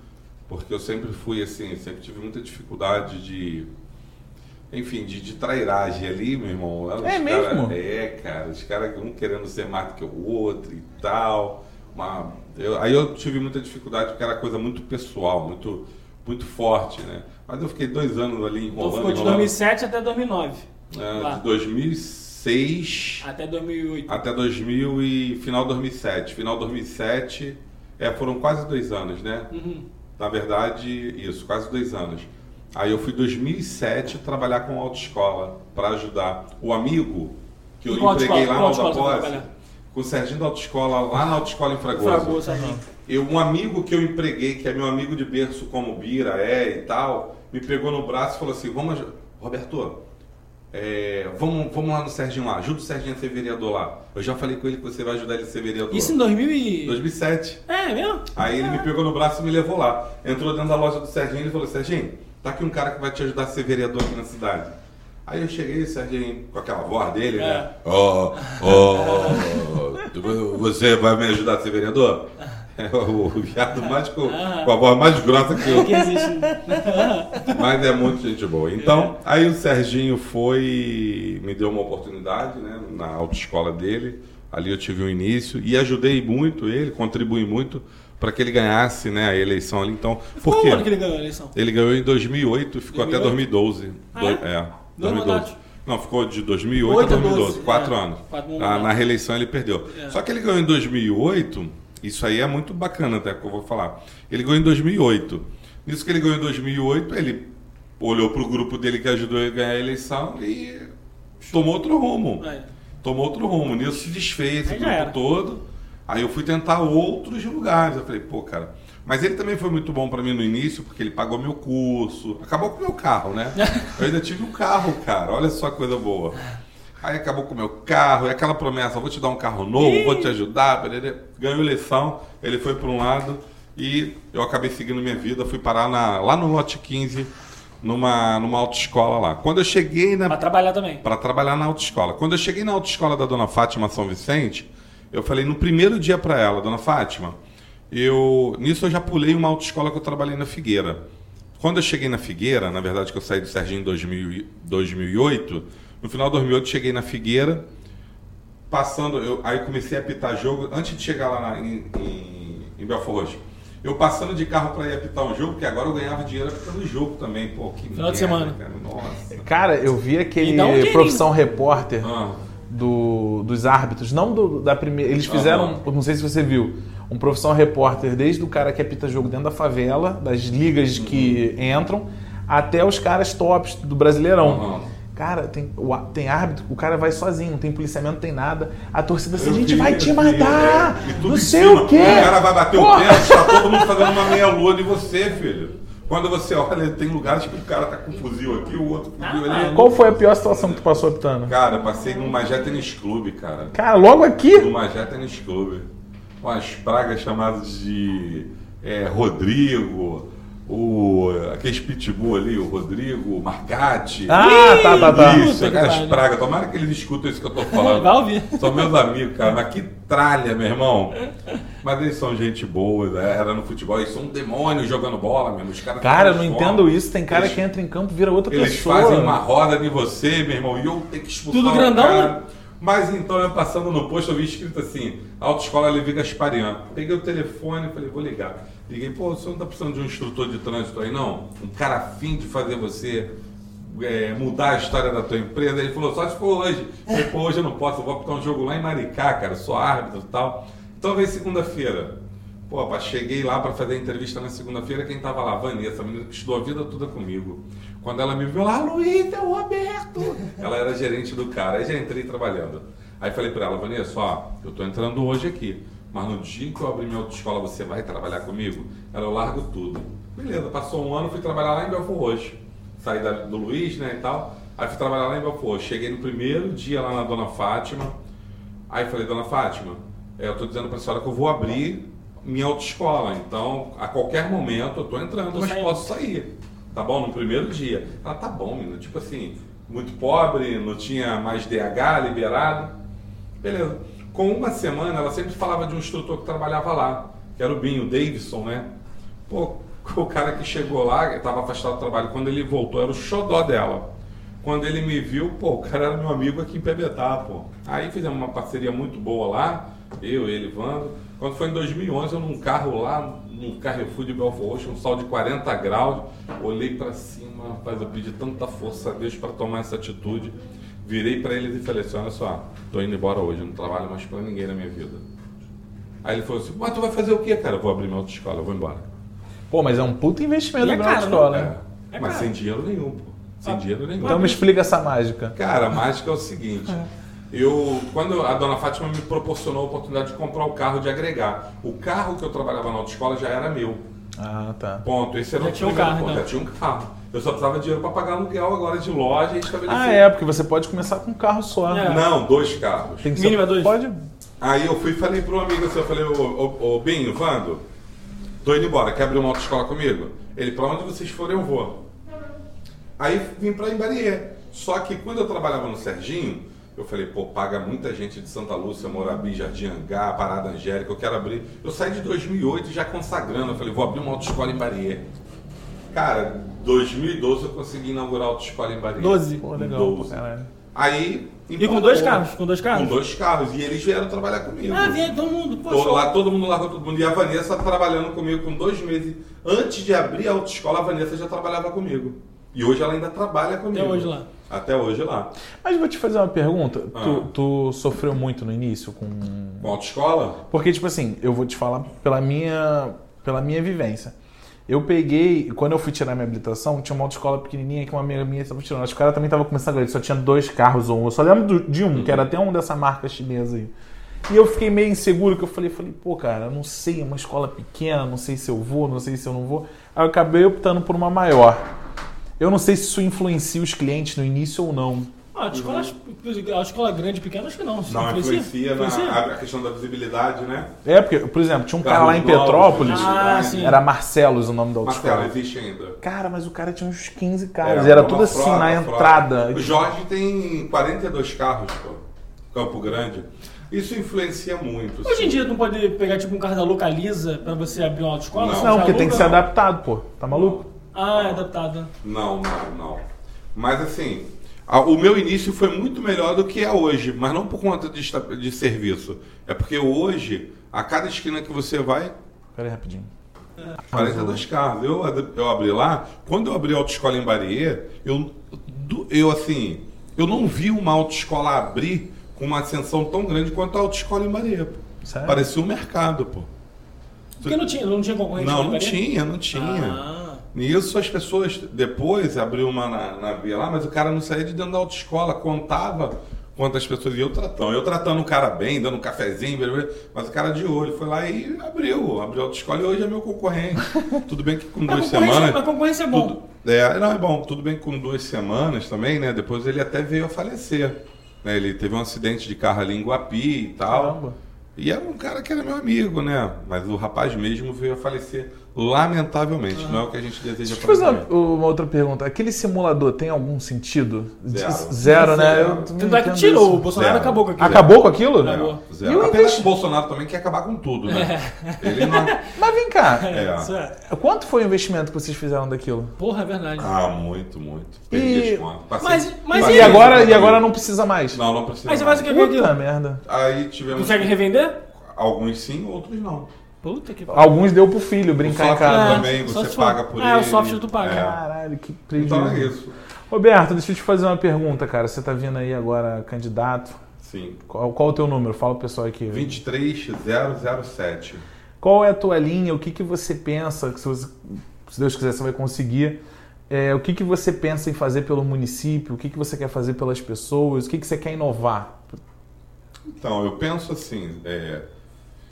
porque eu sempre fui assim, sempre tive muita dificuldade de. Enfim, de, de trairagem ali, meu irmão. Os É cara- mesmo? é, cara, os caras um querendo ser mais do que o outro e tal. Uma, eu- aí eu tive muita dificuldade porque era coisa muito pessoal, muito, muito forte, né? Mas eu fiquei dois anos ali Então enrolando. ficou de enrolando. 2007 até 2009. Lá. de 2006 Até 2008. até 2000 e final 2007. Final 2007, é, foram quase dois anos, né? Uhum. Na verdade, isso, quase dois anos. Aí eu fui em 2007 trabalhar com autoescola para ajudar o amigo que eu E empreguei lá na Alta Posse, com o Serginho da Autoescola, lá na Autoescola em Fragoso. Fragoso, assim. Eu, um amigo que eu empreguei, que é meu amigo de berço como Bira é e tal, me pegou no braço e falou assim, vamos, Roberto, é, vamos, vamos lá no Serginho lá, ajuda o Serginho a ser vereador lá. Eu já falei com ele que você vai ajudar ele a ser vereador. Isso em 2000 e... 2007. É mesmo? Aí ele me pegou no braço e me levou lá. Entrou dentro da loja do Serginho e ele falou, Serginho, tá aqui um cara que vai te ajudar a ser vereador aqui na cidade. Aí eu cheguei, Serginho, com aquela voz dele, né? Ó, ó, você vai me ajudar a ser vereador? É o viado mais com, com a voz mais grossa que eu. Que existe. Mas é muito gente boa. Então, aí o Serginho foi, me deu uma oportunidade, né, na autoescola dele. Ali eu tive um início e ajudei muito ele, contribuí muito para que ele ganhasse, né, a eleição ali. Então, por Qual quê? ano que ele ganhou a eleição? Ele ganhou em 2008 e ficou até 2012. Ah, Do- é? é, Dois 2012. mandatos. Não, ficou de 2008 a Oito a 2012, 12, quatro é. anos. Quatro Ah, mandatos. na reeleição ele perdeu. É. Só que ele ganhou em 2008, isso aí é muito bacana até que eu vou falar. Ele ganhou em 2008. Nisso que ele ganhou em 2008, ele olhou para o grupo dele que ajudou ele a ganhar a eleição e tomou outro rumo. Aí. Tomou outro rumo. Nisso se desfez Aí já era. grupo todo. Aí eu fui tentar outros lugares. Eu falei, pô, cara. Mas ele também foi muito bom para mim no início, porque ele pagou meu curso. Acabou com o meu carro, né? Eu ainda tive um carro, cara. Olha só a coisa boa. Aí acabou com o meu carro, e aquela promessa, vou te dar um carro novo, vou te ajudar. perere. Ganhou eleição, ele foi para um lado e eu acabei seguindo minha vida, fui parar na- lá no lote 15, numa, numa autoescola lá. Quando eu cheguei na Pra trabalhar também. para trabalhar na autoescola. Quando eu cheguei na autoescola da Dona Fátima São Vicente, eu falei no primeiro dia para ela, Dona Fátima, eu nisso eu já pulei uma autoescola que eu trabalhei na Figueira. Quando eu cheguei na Figueira, na verdade que eu saí do Serginho em 2000 e- 2008, no final de 2008 cheguei na Figueira, passando, eu, aí comecei a apitar jogo antes de chegar lá na- em, em, em Belfort Roxo. Eu passando de carro para ir apitar um jogo, porque agora eu ganhava dinheiro apitando jogo também, pô, que Final de merda, semana. cara. Nossa. Cara, eu vi aquele um profissão repórter Ah. do, dos árbitros, não do- da primeira. Eles fizeram, não sei se você viu, um profissão repórter desde o cara que apita jogo dentro da favela, das ligas que entram, até os caras tops do Brasileirão. Uhum. Cara, tem, o, tem árbitro, o cara vai sozinho, não tem policiamento, não tem nada. A torcida assim, a gente vai te matar! é. Não sei o quê! O cara vai bater Porra! o pé, tá todo mundo fazendo uma meia lua de você, filho. Quando você olha, tem lugares que o cara tá com um fuzil aqui, o outro fuzil ali. Qual foi a pior situação que tu passou apitando? Cara, eu passei no Magé Tênis Clube, cara. Cara, logo aqui! No Magé Tênis Clube. Umas pragas chamadas de é, Rodrigo, o, aqueles pitbull ali, o Rodrigo, o Marcati. Ah, tá, tá, tá. Isso, aquelas pragas. Tomara que eles escutem isso que eu tô falando. Vai ouvir. São meus amigos, cara. Mas que tralha, meu irmão. Mas eles são gente boa, né? era no futebol. Eles são demônios jogando bola, mesmo. Os caras Cara, eu não entendo isso. Tem cara Eles- que entra em campo e vira outra Eles pessoa. fazem uma roda em você, meu irmão, e eu tenho que expulsar Tudo o grandão, cara. né? Mas então, eu passando no posto, eu vi escrito assim, Autoescola Levi Gasparian. Peguei o telefone e falei, vou ligar. Liguei, pô, você não tá precisando de um instrutor de trânsito aí, não? Um cara afim de fazer você é, mudar a história da tua empresa. Ele falou, só se for hoje. Eu falei, pô, hoje eu não posso, eu vou apitar um jogo lá em Maricá, cara, sou árbitro e tal. Então vem segunda-feira. Pô, rapaz, cheguei lá para fazer a entrevista na segunda-feira, quem tava lá? Vanessa, a menina que estudou a vida toda comigo. Quando ela me viu lá, Luiz, é o Roberto. Ela era gerente do cara, aí já entrei trabalhando. Aí falei para ela, Vanessa, ó, eu tô entrando hoje aqui, mas no dia que eu abrir minha autoescola, você vai trabalhar comigo? Ela, eu largo tudo. Beleza, passou um ano, fui trabalhar lá em Belfort Roxo. Saí da- do Luiz, né, e tal. Aí fui trabalhar lá em Belfort Roxo. Cheguei no primeiro dia lá na Dona Fátima. Aí falei, Dona Fátima, é, eu tô dizendo pra senhora que eu vou abrir minha autoescola. Então, a qualquer momento eu tô entrando, Tô mas saindo. posso sair. Tá bom? No primeiro dia. Ela, tá bom, menina. Tipo assim, muito pobre, não tinha mais DH liberado. Beleza. Com uma semana, ela sempre falava de um instrutor que trabalhava lá, que era o Binho, o Davidson, né? Pô, o cara que chegou lá, estava afastado do trabalho, quando ele voltou, era o xodó dela. Quando ele me viu, pô, o cara era meu amigo aqui em Pebetá, pô. Aí fizemos uma parceria muito boa lá, eu, ele, Vando. Quando foi em 2011, eu num carro lá, num Carrefour de Belfort Roxo, um sol de 40 graus. Olhei para cima, rapaz, eu pedi tanta força a Deus para tomar essa atitude. Virei para eles e falei assim: olha só, tô indo embora hoje, não trabalho mais para ninguém na minha vida. Aí ele falou assim: mas tu vai fazer o quê, cara? Eu vou abrir minha autoescola, eu vou embora. Pô, mas é um puto investimento é na caro, autoescola, hein? É, É mas caro. sem dinheiro nenhum, pô. Sem Ah, dinheiro nenhum. Então me explica essa mágica. Cara, a mágica é o seguinte. Eu, quando a dona Fátima me proporcionou a oportunidade de comprar o carro de agregar. O carro que eu trabalhava na autoescola já era meu. Ah, tá. Ponto. Esse era Já o tinha um primeiro carro, ponto. então. Já tinha um carro. Eu só precisava de dinheiro para pagar aluguel agora de loja e estabelecer. Ah, é, porque você pode começar com um carro só. É. Não, dois carros. Tem que Mínimo é ser... dois? Pode. Aí eu fui e falei pro amigo assim, eu falei, ô, ô, ô Binho, Vando, tô indo embora, quer abrir uma autoescola comigo? Ele, pra onde vocês forem eu vou. Aí vim pra Imbarier. Só que quando eu trabalhava no Serginho, eu falei, pô, paga muita gente de Santa Lúcia, Morabi, Jardim Angá, Parada Angélica, eu quero abrir. Eu saí de 2008 já consagrando, eu falei, vou abrir uma autoescola em Imbarier. Cara, 2012 eu consegui inaugurar a autoescola em Imbarier. 12. Pô, legal. 12. pô, caralho. Aí... E com dois carros? Com dois carros? Com dois carros. E eles vieram trabalhar comigo. Ah, vem todo mundo. Tô show. lá, todo mundo largou todo mundo. E a Vanessa trabalhando comigo com dois meses. Antes de abrir a autoescola, a Vanessa já trabalhava comigo. E hoje ela ainda trabalha comigo. Até hoje lá. Até hoje lá. Mas vou te fazer uma pergunta. Ah. Tu, tu sofreu muito no início com. Com a autoescola? Porque, tipo assim, eu vou te falar pela minha, pela minha vivência. Eu peguei, quando eu fui tirar minha habilitação, tinha uma autoescola pequenininha que uma amiga minha estava tirando. Acho que o cara também estava começando a ele só tinha dois carros ou um. Eu só lembro de um, que era até um dessa marca chinesa aí. E eu fiquei meio inseguro, que eu falei, falei, pô, cara, não sei, é uma escola pequena, não sei se eu vou, não sei se eu não vou. Aí eu acabei optando por uma maior. Eu não sei se isso influencia os clientes no início ou não. Ah, a escola, a escola grande e pequena, acho que não. Não, influencia, na a questão da visibilidade, né? É, porque, por exemplo, tinha um cara Carros lá em novos, Petrópolis, Ah, sim. era Marcelos o nome da autoescola. Marcelo, existe ainda. Cara, mas o cara tinha uns 15 carros. É, era uma tudo assim frota, na frota. entrada. O Jorge tem 42 carros, pô. Campo Grande. Isso influencia muito. Hoje em sim. dia tu não pode pegar tipo um carro da Localiza pra você abrir uma autoescola? Não. Não, porque tem que aluga? ser adaptado, pô. Tá maluco? Ah, é adaptado. Não, não, não. Mas assim, o meu início foi muito melhor do que é hoje, mas não por conta de, de serviço. É porque hoje, a cada esquina que você vai, Pera aí, rapidinho. 42 carros. Eu, eu abri lá, quando eu abri a autoescola em Barier, eu, do- eu assim, eu não vi uma autoescola abrir com uma ascensão tão grande quanto a autoescola em Barier. Sério? Parecia um mercado, pô. Porque não tinha, não tinha concorrente Não, não tinha, não tinha. Ah. Nisso as pessoas depois abriu uma na, na via lá, mas o cara não saía de dentro da autoescola, contava quantas pessoas iam tratando. Eu tratando o cara bem, dando um cafezinho, blá, blá, blá, mas o cara de olho foi lá e abriu, abriu a autoescola e hoje é meu concorrente. Tudo bem que com A duas concorrência, semanas. a concorrência é bom. Tudo, é, não, é bom, tudo bem que com duas semanas também, né? Depois ele até veio a falecer. né, Ele teve um acidente de carro ali em Guapi e tal. Caramba. E era um cara que era meu amigo, né? Mas o rapaz mesmo veio a falecer, lamentavelmente. Não é o que a gente deseja Deixa eu fazer uma, uma outra pergunta. Aquele simulador tem algum sentido? Zero. Zero, né? Zero. Eu também Tanto é que tirou, isso. o Bolsonaro Zero. acabou com aquilo. Acabou com aquilo? Acabou. É, zero. E o Apesar investi- o Bolsonaro também quer acabar com tudo, né? Ele não... Mas vem cá. É. Isso é. Quanto foi o investimento que vocês fizeram daquilo? Porra, é verdade. Ah, muito, muito. E- Perdi. Passei- Mas- mas E agora, e agora não precisa mais? Não, não precisa. Aí você mais. faz o que Puta merda. Aí tivemos... Consegue revender? Alguns sim, outros não. Puta que pariu. Alguns deu pro filho O brincar em software casa. também, só você for- paga por É, ele. o software tu paga. É. Caralho, que prejuízo. Então é isso. Roberto, deixa eu te fazer uma pergunta, cara. Você tá vindo aí agora candidato. Sim. Qual, qual o teu número? Fala pro pessoal aqui. 23007. Qual é a tua linha? O que, que você pensa? Que se, você- se Deus quiser, você vai conseguir. É, o que, que você pensa em fazer pelo município? O que, que você quer fazer pelas pessoas? O que, que você quer inovar? Então, eu penso assim, é,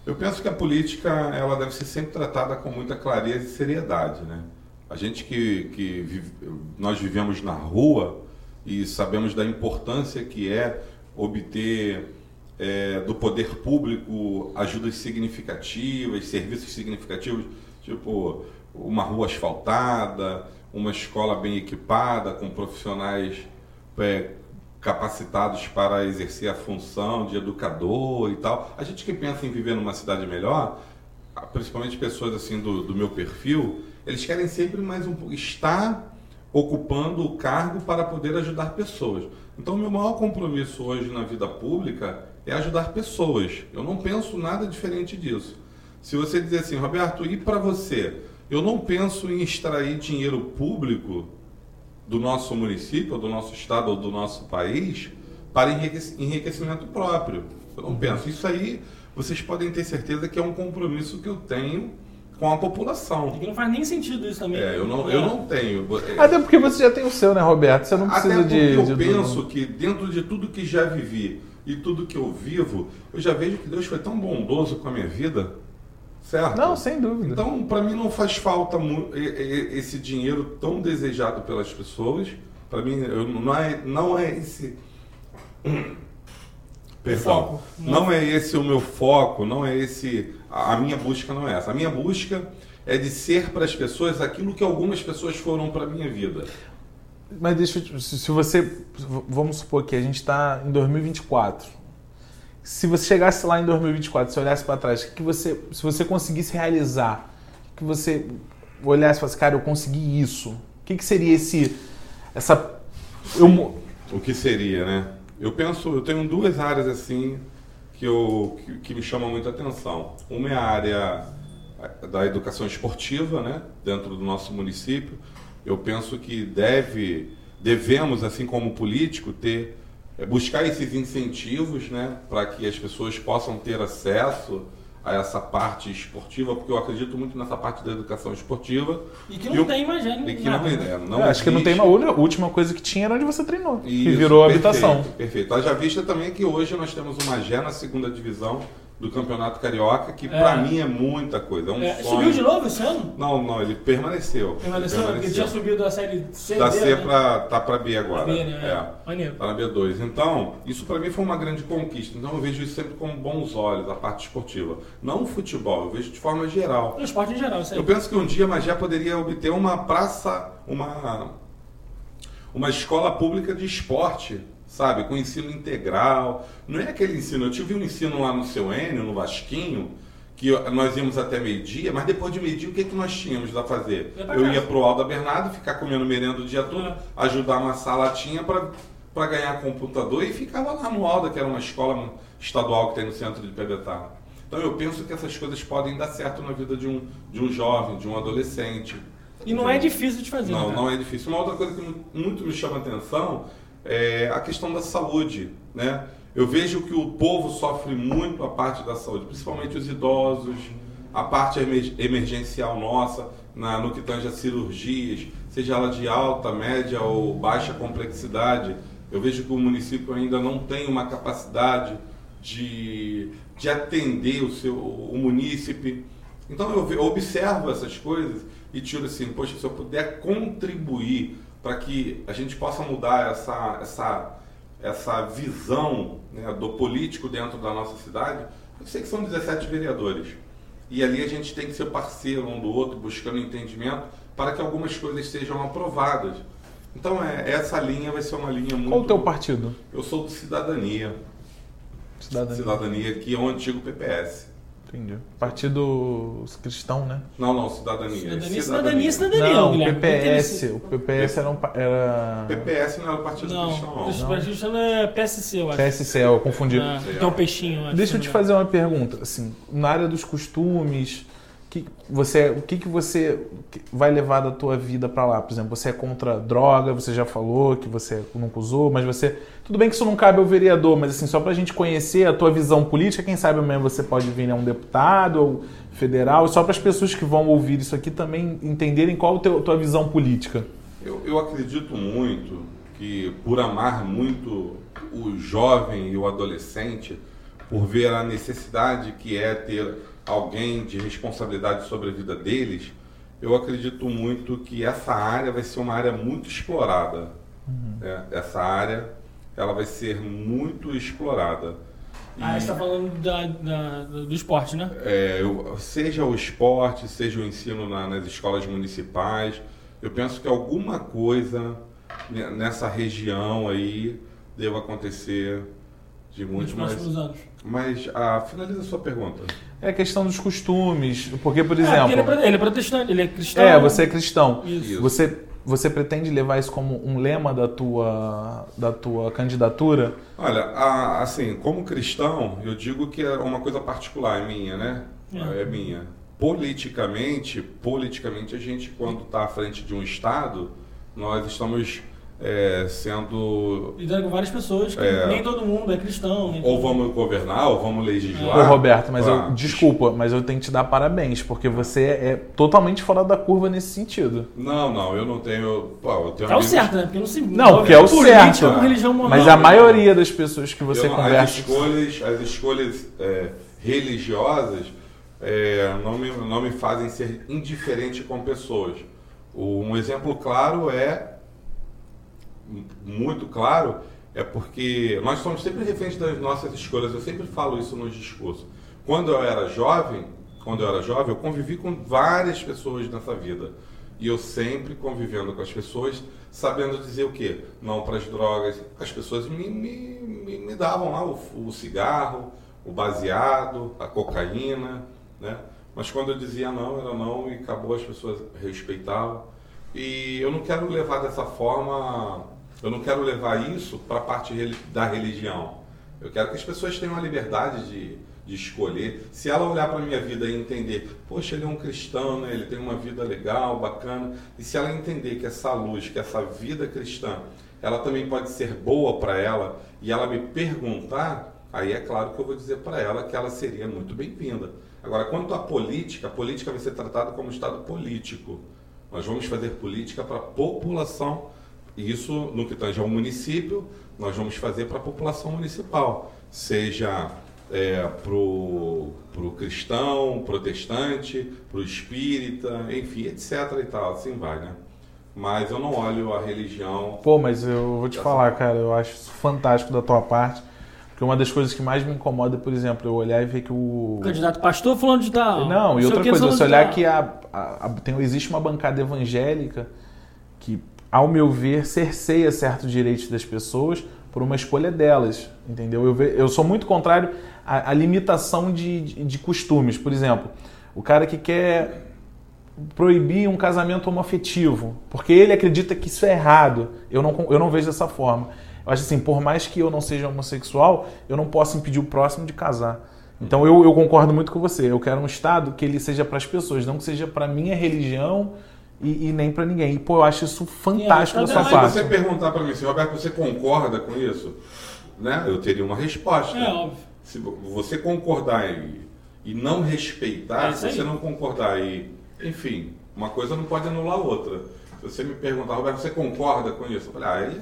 eu penso que a política ela deve ser sempre tratada com muita clareza e seriedade, né? A gente que, que vive- nós vivemos na rua e sabemos da importância que é obter é, do poder público ajudas significativas, serviços significativos, tipo uma rua asfaltada, uma escola bem equipada, com profissionais é, capacitados para exercer a função de educador e tal. A gente que pensa em viver numa cidade melhor, principalmente pessoas assim do, do meu perfil, eles querem sempre mais um estar ocupando o cargo para poder ajudar pessoas. Então, meu maior compromisso hoje na vida pública é ajudar pessoas. Eu não penso nada diferente disso. Se você dizer assim, Roberto, e para você? Eu não penso em extrair dinheiro público do nosso município, do nosso estado, ou do nosso país para enriquec- enriquecimento próprio. Eu não penso. Isso aí, vocês podem ter certeza que é um compromisso que eu tenho com a população. E que não faz nem sentido isso também. É, eu não, eu não tenho. é, Até porque você já tem o seu, né, Roberto? Você não até precisa porque de. eu de- penso que dentro de tudo que já vivi e tudo que eu vivo, eu já vejo que Deus foi tão bondoso com a minha vida, certo? Não, sem dúvida. Então, para mim não faz falta esse dinheiro tão desejado pelas pessoas. Para mim não é não é esse Perdão. foco. Não é esse o meu foco, não é esse a a minha busca não é essa. A minha busca é de ser para as pessoas aquilo que algumas pessoas foram para minha vida. Mas deixa eu se você. Vamos supor que a gente está em 2024. Se você chegasse lá em 2024, se olhasse para trás, que você, se você conseguisse realizar, que você olhasse e falasse, cara, eu consegui isso. O que, que seria esse. Essa. Eu, O que seria, né? Eu penso, eu tenho duas áreas assim que, eu, que, que me chamam muita atenção. Uma é a área da educação esportiva, né? Dentro do nosso município. Eu penso que deve, devemos, assim como político, ter buscar esses incentivos, né? Para que as pessoas possam ter acesso a essa parte esportiva, porque eu acredito muito nessa parte da educação esportiva. E que não Eu- tem mais gente. E que não, é, não acho que não tem uma. A última coisa que tinha era onde você treinou. que Isso, virou perfeito, habitação. Perfeito. Haja vista também que hoje nós temos uma Gé na segunda divisão do Campeonato Carioca, que É. pra mim é muita coisa. É um É, subiu de novo esse ano? Não, não, ele permaneceu. Permaneceu? Porque tinha subido da série C. Da B, C né? pra, tá pra B agora. B, né? É. Maneiro. Tá na B2. Então, isso para mim foi uma grande conquista. Então eu vejo isso sempre com bons olhos, a parte esportiva. Não o futebol, eu vejo de forma geral. O esporte em geral, isso aí. Eu penso que um dia a Magé poderia obter uma praça, uma, uma escola pública de esporte, sabe? Com ensino integral. Não é aquele ensino. Eu tive um ensino lá no seu Enio, no Vasquinho, que nós íamos até meio-dia, mas depois de meio-dia, o que, que nós tínhamos a fazer? Pra Eu ia pro Alda Bernardo, ficar comendo merenda o dia todo, É. ajudar a amassar latinha para ganhar computador e ficava lá no Alda, que era uma escola estadual que tem no centro de Pebetá. Então eu penso que essas coisas podem dar certo na vida de um, de um jovem, de um adolescente. E não é difícil de fazer. Não, né, não é difícil. Uma outra coisa que mu- muito me chama a atenção é a questão da saúde, né? Eu vejo que o povo sofre muito a parte da saúde, principalmente os idosos, a parte emer- emergencial nossa, na, no que tange a cirurgias, seja ela de alta, média ou baixa complexidade. Eu vejo que o município ainda não tem uma capacidade de, de atender o seu o munícipe. Então eu observo essas coisas e tiro assim, poxa, se eu puder contribuir para que a gente possa mudar essa, essa, essa visão né, do político dentro da nossa cidade, eu sei que são 17 vereadores. E ali a gente tem que ser parceiro um do outro, buscando entendimento para que algumas coisas sejam aprovadas. Então é, essa linha vai ser uma linha muito. Qual o teu partido? Eu sou do Cidadania. Cidadania. Cidadania, que é o antigo PPS. Entendi. Partido cristão, né? Não, não, cidadania. Cidadania, cidadania, cidadania, Não, o. PPS. O PPS era um. Era... PPS não era o Partido Não, Cristão, o. Partido Cristão é PSC, eu acho. PSC, eu confundi. Ah, que é um peixinho, eu acho. Deixa eu te fazer uma pergunta. Assim, na área dos costumes, que você, o que, que você vai levar da tua vida para lá? Por exemplo, você é contra droga, você já falou que você nunca usou, mas você. Tudo bem que isso não cabe ao vereador, mas assim, só pra gente conhecer a tua visão política, quem sabe amanhã você pode vir a um deputado ou federal, só para as pessoas que vão ouvir isso aqui também entenderem qual a tua visão política. Eu, eu acredito muito que, por amar muito o jovem e o adolescente, por ver a necessidade que é ter alguém de responsabilidade sobre a vida deles, eu acredito muito que essa área vai ser uma área muito explorada. É, essa área ela vai ser muito explorada. Ah, E- você tá falando da, da- do esporte, né? é, eu- seja o esporte, seja o ensino na- nas escolas municipais, eu penso que alguma coisa ne- nessa região aí deva acontecer de Nos muito mais. próximos anos. Mas ah, finaliza a sua pergunta. É a questão dos costumes, porque, por É, exemplo. porque ele, é, pro- ele é protestante, ele é cristão. É, você é cristão. Isso. Você, você pretende levar isso como um lema da tua, da tua candidatura? Olha, a- assim, como cristão, eu digo que é uma coisa particular minha, né? é minha. Politicamente, politicamente a gente quando está à frente de um estado, nós estamos é, sendo Lidando com várias pessoas, que É. nem todo mundo é cristão. Ou vamos governar ou vamos legislar. Ô, Roberto, mas Ah, eu. Desculpa, mas eu tenho que te dar parabéns, porque você é totalmente fora da curva nesse sentido. Não, não, eu não tenho. Pô, eu tenho É o amigos- certo, né? Porque não se Não, porque é o política certo. religião moral. Mas a maioria das pessoas que você não- As conversa. escolhas, as escolhas é, religiosas é, não, me, não me fazem ser indiferente com pessoas. O- um exemplo claro é muito claro é porque nós somos sempre reféns das nossas escolhas. Eu sempre falo isso nos discursos. Quando eu era jovem, quando eu era jovem, eu convivi com várias pessoas nessa vida. E eu sempre convivendo com as pessoas, sabendo dizer o quê? Não para as drogas. As pessoas me, me, me, me davam lá o, o cigarro, o baseado, a cocaína, né? Mas quando eu dizia não, era não e acabou, as pessoas respeitavam. E eu não quero levar dessa forma, eu não quero levar isso para a parte da religião. Eu quero que as pessoas tenham a liberdade de, de escolher. Se ela olhar para a minha vida e entender, poxa, ele é um cristão, né? ele tem uma vida legal, bacana. E se ela entender que essa luz, que essa vida cristã, ela também pode ser boa para ela e ela me perguntar, aí é claro que eu vou dizer para ela que ela seria muito bem-vinda. Agora, quanto à política, a política vai ser tratada como Estado político. Nós vamos fazer política para a população. E isso, no que tange ao município, nós vamos fazer para a população municipal. Seja para o cristão, protestante, para o espírita, enfim, etc. e tal. Assim vai, né? Mas eu não olho a religião. Pô, mas eu vou te falar, cara, eu acho isso fantástico da tua parte. Porque uma das coisas que mais me incomoda, por exemplo, eu olhar e ver que o. O candidato pastor falando de tal. Não, e outra coisa, você olhar que a, a- a- tem, existe uma bancada evangélica que, ao meu ver, cerceia certos direitos das pessoas por uma escolha delas, entendeu? Eu, ve- eu sou muito contrário à, à limitação de, de, de costumes. Por exemplo, o cara que quer proibir um casamento homoafetivo, porque ele acredita que isso é errado. Eu não, eu não vejo dessa forma. Eu acho assim, por mais que eu não seja homossexual, eu não posso impedir o próximo de casar. Então eu, eu concordo muito com você. Eu quero um Estado que ele seja para as pessoas, não que seja para minha religião e, e nem para ninguém. E pô, eu acho isso fantástico da é sua mais- Se parte. você perguntar para mim, se Roberto, você concorda com isso? Né? Eu teria uma resposta. É óbvio. Se vo- você concordar e, e não respeitar, É se você não concordar e, enfim, uma coisa não pode anular a outra. Se você me perguntar, Roberto, você concorda com isso? Eu falei, ah, aí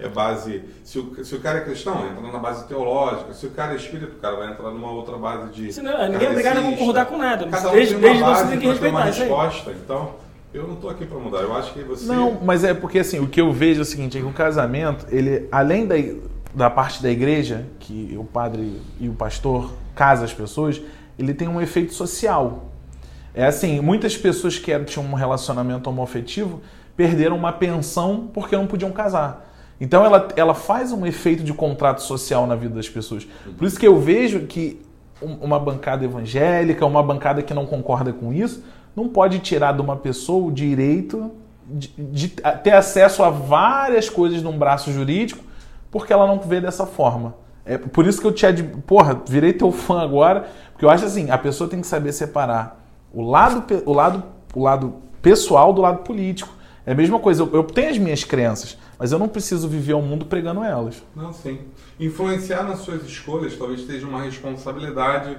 é, é base. Se o, se o cara é cristão, entra na base teológica. Se o cara é espírita, o cara vai entrar numa outra base de. Se não- ninguém é obrigado a concordar com nada, mas Cada um desde- tem uma desde você base tem que uma respeitar, isso aí. resposta. Então, eu não estou aqui para mudar. Eu acho que você. Não, mas é porque assim, o que eu vejo é o seguinte, é que o casamento, ele, além da, da parte da igreja, que o padre e o pastor casam as pessoas, ele tem um efeito social. É assim, muitas pessoas que tinham um relacionamento homoafetivo perderam uma pensão porque não podiam casar. Então ela, ela faz um efeito de contrato social na vida das pessoas. Por isso que eu vejo que um- uma bancada evangélica, uma bancada que não concorda com isso, não pode tirar de uma pessoa o direito de, de ter acesso a várias coisas num braço jurídico porque ela não vê dessa forma. É por isso que eu te ad... porra, virei teu fã agora, porque eu acho assim, a pessoa tem que saber separar o lado, o lado, o lado pessoal do lado político. É a mesma coisa, eu, eu tenho as minhas crenças, mas eu não preciso viver o mundo pregando elas. Não, sim. Influenciar nas suas escolhas talvez seja uma responsabilidade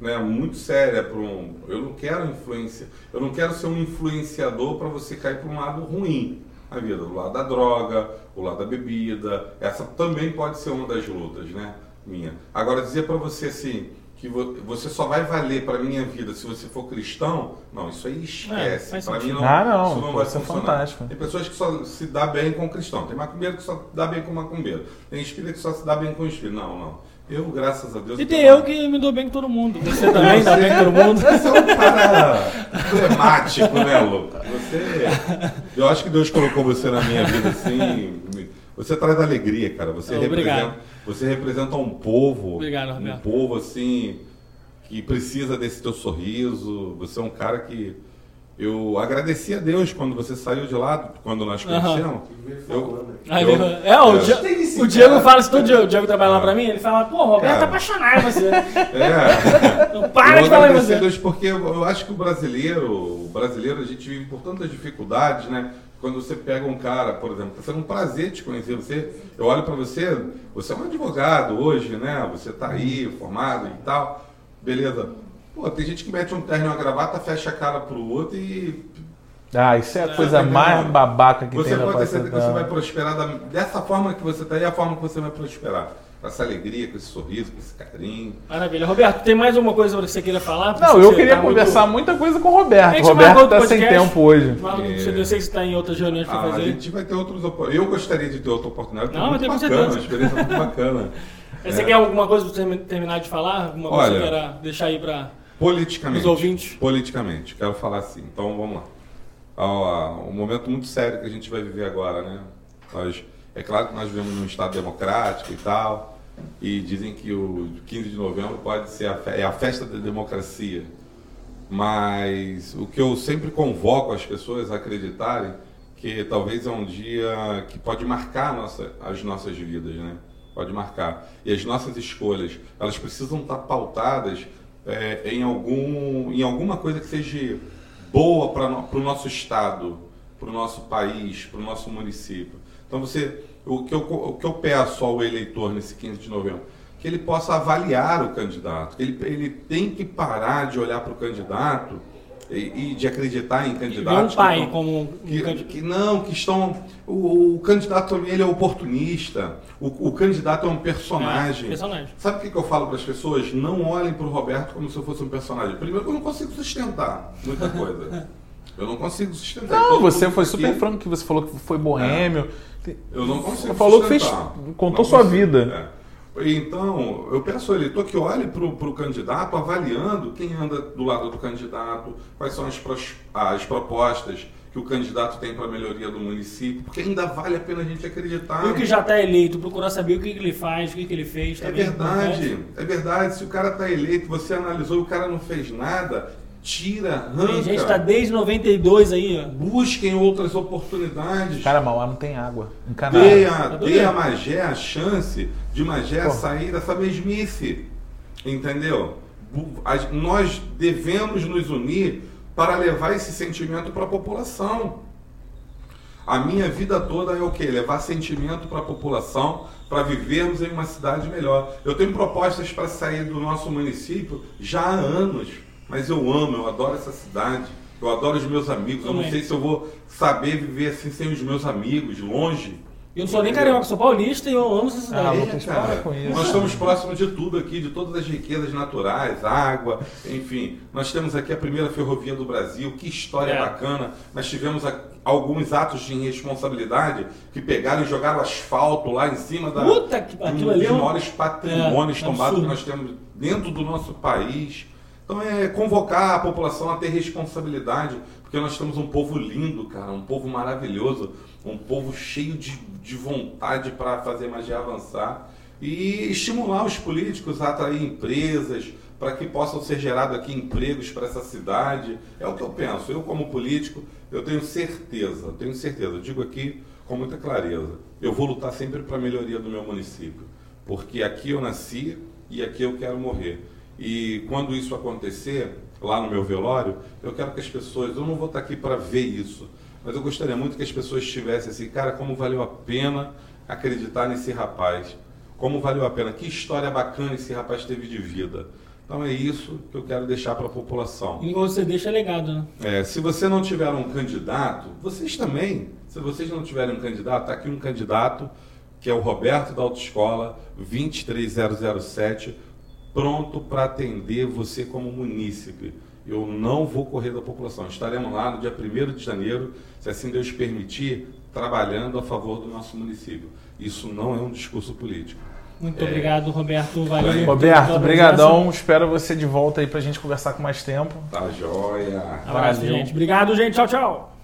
né, muito séria para um. Eu não quero influência. Eu não quero ser um influenciador para você cair para um lado ruim na vida, o lado da droga, o lado da bebida. Essa também pode ser uma das lutas, né, minha. Agora dizer para você assim que vo- você só vai valer para minha vida se você for cristão, não, isso aí esquece. faz para mim não, Ah, não, isso não pode vai ser funcionar. fantástico. Tem pessoas que só se dá bem com cristão. Tem macumbeiro que só dá bem com macumbeiro. Tem espírita que só se dá bem com espírito. Não, não. Eu, graças a Deus. E eu tem eu que me dou bem com todo mundo. Você também dá bem com todo mundo. Você é um cara emblemático, né, Lucas? Você. Eu acho que Deus colocou você na minha vida assim. Você traz alegria, cara. Você, obrigado. representa, você representa um povo. Obrigado, Um Roberto. povo assim. Que precisa desse teu sorriso. Você é um cara que. Eu agradeci a Deus quando você saiu de lá, quando nós conhecemos. Eu, Aí, eu- é, o é. O Diego cara- fala, se todo dia o Diego trabalha lá pra mim, ele fala, pô, Roberto Cara. tá apaixonado em você. É. Não para Eu de falar em você. Deus porque eu eu acho que o brasileiro, o brasileiro, a gente vive por tantas dificuldades, né? Quando você pega um cara, por exemplo, tá sendo um prazer te conhecer você. Eu olho para você, você é um advogado hoje, né? Você tá aí, formado e tal. Beleza. Pô, tem gente que mete um terno e uma gravata, fecha a cara pro outro e Ah, isso é a coisa tá mais babaca que você tem na pode ter certeza que você vai prosperar da- dessa forma que você tá aí, é a forma que você vai prosperar. Com essa alegria, com esse sorriso, com esse carinho. Maravilha. Roberto, tem mais alguma coisa que você queira falar? Não, Você eu tá queria muito- conversar muita coisa com o A Roberto. O Roberto tá outro sem tempo hoje. É. Eu sei que você está em outras reuniões pra Ah, a fazer. gente vai ter outros Eu gostaria de ter outra oportunidade. Não, muito mas tem bacana, uma certeza. experiência muito bacana. Você É. quer alguma coisa você terminar de falar? Alguma coisa que Olha. você queira deixar aí pra. Politicamente. Os ouvintes. Politicamente, quero falar assim. Então vamos lá. Ah, um momento muito sério que a gente vai viver agora, né? Nós, é claro que nós vivemos num Estado democrático e tal, e dizem que o 15 de novembro pode ser a, é a festa da democracia. Mas o que eu sempre convoco as pessoas a acreditarem que talvez é um dia que pode marcar nossa, as nossas vidas, né? Pode marcar. E as nossas escolhas, elas precisam estar pautadas é, em, algum, em alguma coisa que seja boa para o nosso estado, para o nosso país, para o nosso município. Então você, o que, eu, o que eu peço ao eleitor nesse 15 de novembro, que ele possa avaliar o candidato, ele, ele tem que parar de olhar para o candidato e, e de acreditar em candidatos um pai que, como um que, que não, que estão. O, o candidato também ele é oportunista. O, o candidato é um personagem. É, personagem. Sabe o que, que eu falo para as pessoas? Não olhem para o Roberto como se eu fosse um personagem. Primeiro, que eu não consigo sustentar muita coisa. Eu não consigo sustentar. Não, você foi aqui, super franco que você falou que foi boêmio. Eu não consigo Você falou que fez, sustentar. contou Não sua consigo, vida. é. Então, eu peço ao eleitor que olhe para o candidato, avaliando quem anda do lado do candidato, quais são as, as propostas que o candidato tem para a melhoria do município, porque ainda vale a pena a gente acreditar. E o que já está eleito, procurar saber o que, que ele faz, o que, que ele fez. É verdade, é verdade. Se o cara está eleito, você analisou e o cara não fez nada, tira, arranca. Tem gente está desde 92 aí, ó. Busquem outras oportunidades. Cara, Mauá não tem água. Encanado. Dê a, Tá dê a Magé a chance de Magé Pô. sair dessa mesmice. Entendeu? Nós devemos nos unir para levar esse sentimento para a população. A minha vida toda é o quê? Levar sentimento para a população, para vivermos em uma cidade melhor. Eu tenho propostas para sair do nosso município já há anos, mas eu amo, eu adoro essa cidade, eu adoro os meus amigos. Eu não sei se eu vou saber viver assim sem os meus amigos, longe. Eu não sou nem carioca, sou paulista e eu amo essa Ah, cidade. Lucas, para com isso. Nós estamos próximos de tudo aqui, de todas as riquezas naturais, água, enfim. Nós temos aqui a primeira ferrovia do Brasil, que história É. bacana. Nós tivemos a- alguns atos de irresponsabilidade que pegaram e jogaram asfalto lá em cima da, Puta aquilo um ali dos é um- maiores patrimônios é, tombados que nós temos dentro do nosso país. Então é convocar a população a ter responsabilidade, porque nós temos um povo lindo, cara, um povo maravilhoso, um povo cheio de, de vontade para fazer magia avançar e estimular os políticos a atrair empresas para que possam ser gerados aqui empregos para essa cidade. É o que eu penso. Eu como político, eu tenho certeza, tenho certeza, eu digo aqui com muita clareza. Eu vou lutar sempre para a melhoria do meu município, porque aqui eu nasci e aqui eu quero morrer. E quando isso acontecer, lá no meu velório, eu quero que as pessoas, eu não vou estar aqui para ver isso, mas eu gostaria muito que as pessoas tivessem assim, cara, como valeu a pena acreditar nesse rapaz. Como valeu a pena, que história bacana esse rapaz teve de vida. Então é isso que eu quero deixar para a população. E você deixa legado, né? É, se você não tiver um candidato, vocês também, se vocês não tiverem um candidato, está aqui um candidato, que é o Roberto da Autoescola, 23007, pronto para atender você como munícipe. Eu não vou correr da população. Estaremos lá no dia 1 de janeiro, se assim Deus permitir, trabalhando a favor do nosso município. Isso não é um discurso político. Muito É. obrigado, Roberto. Valeu. Roberto, pela brigadão. Espero você de volta aí pra gente conversar com mais tempo. Tá joia. Abraço, Valeu. gente. Obrigado, gente. Tchau, tchau.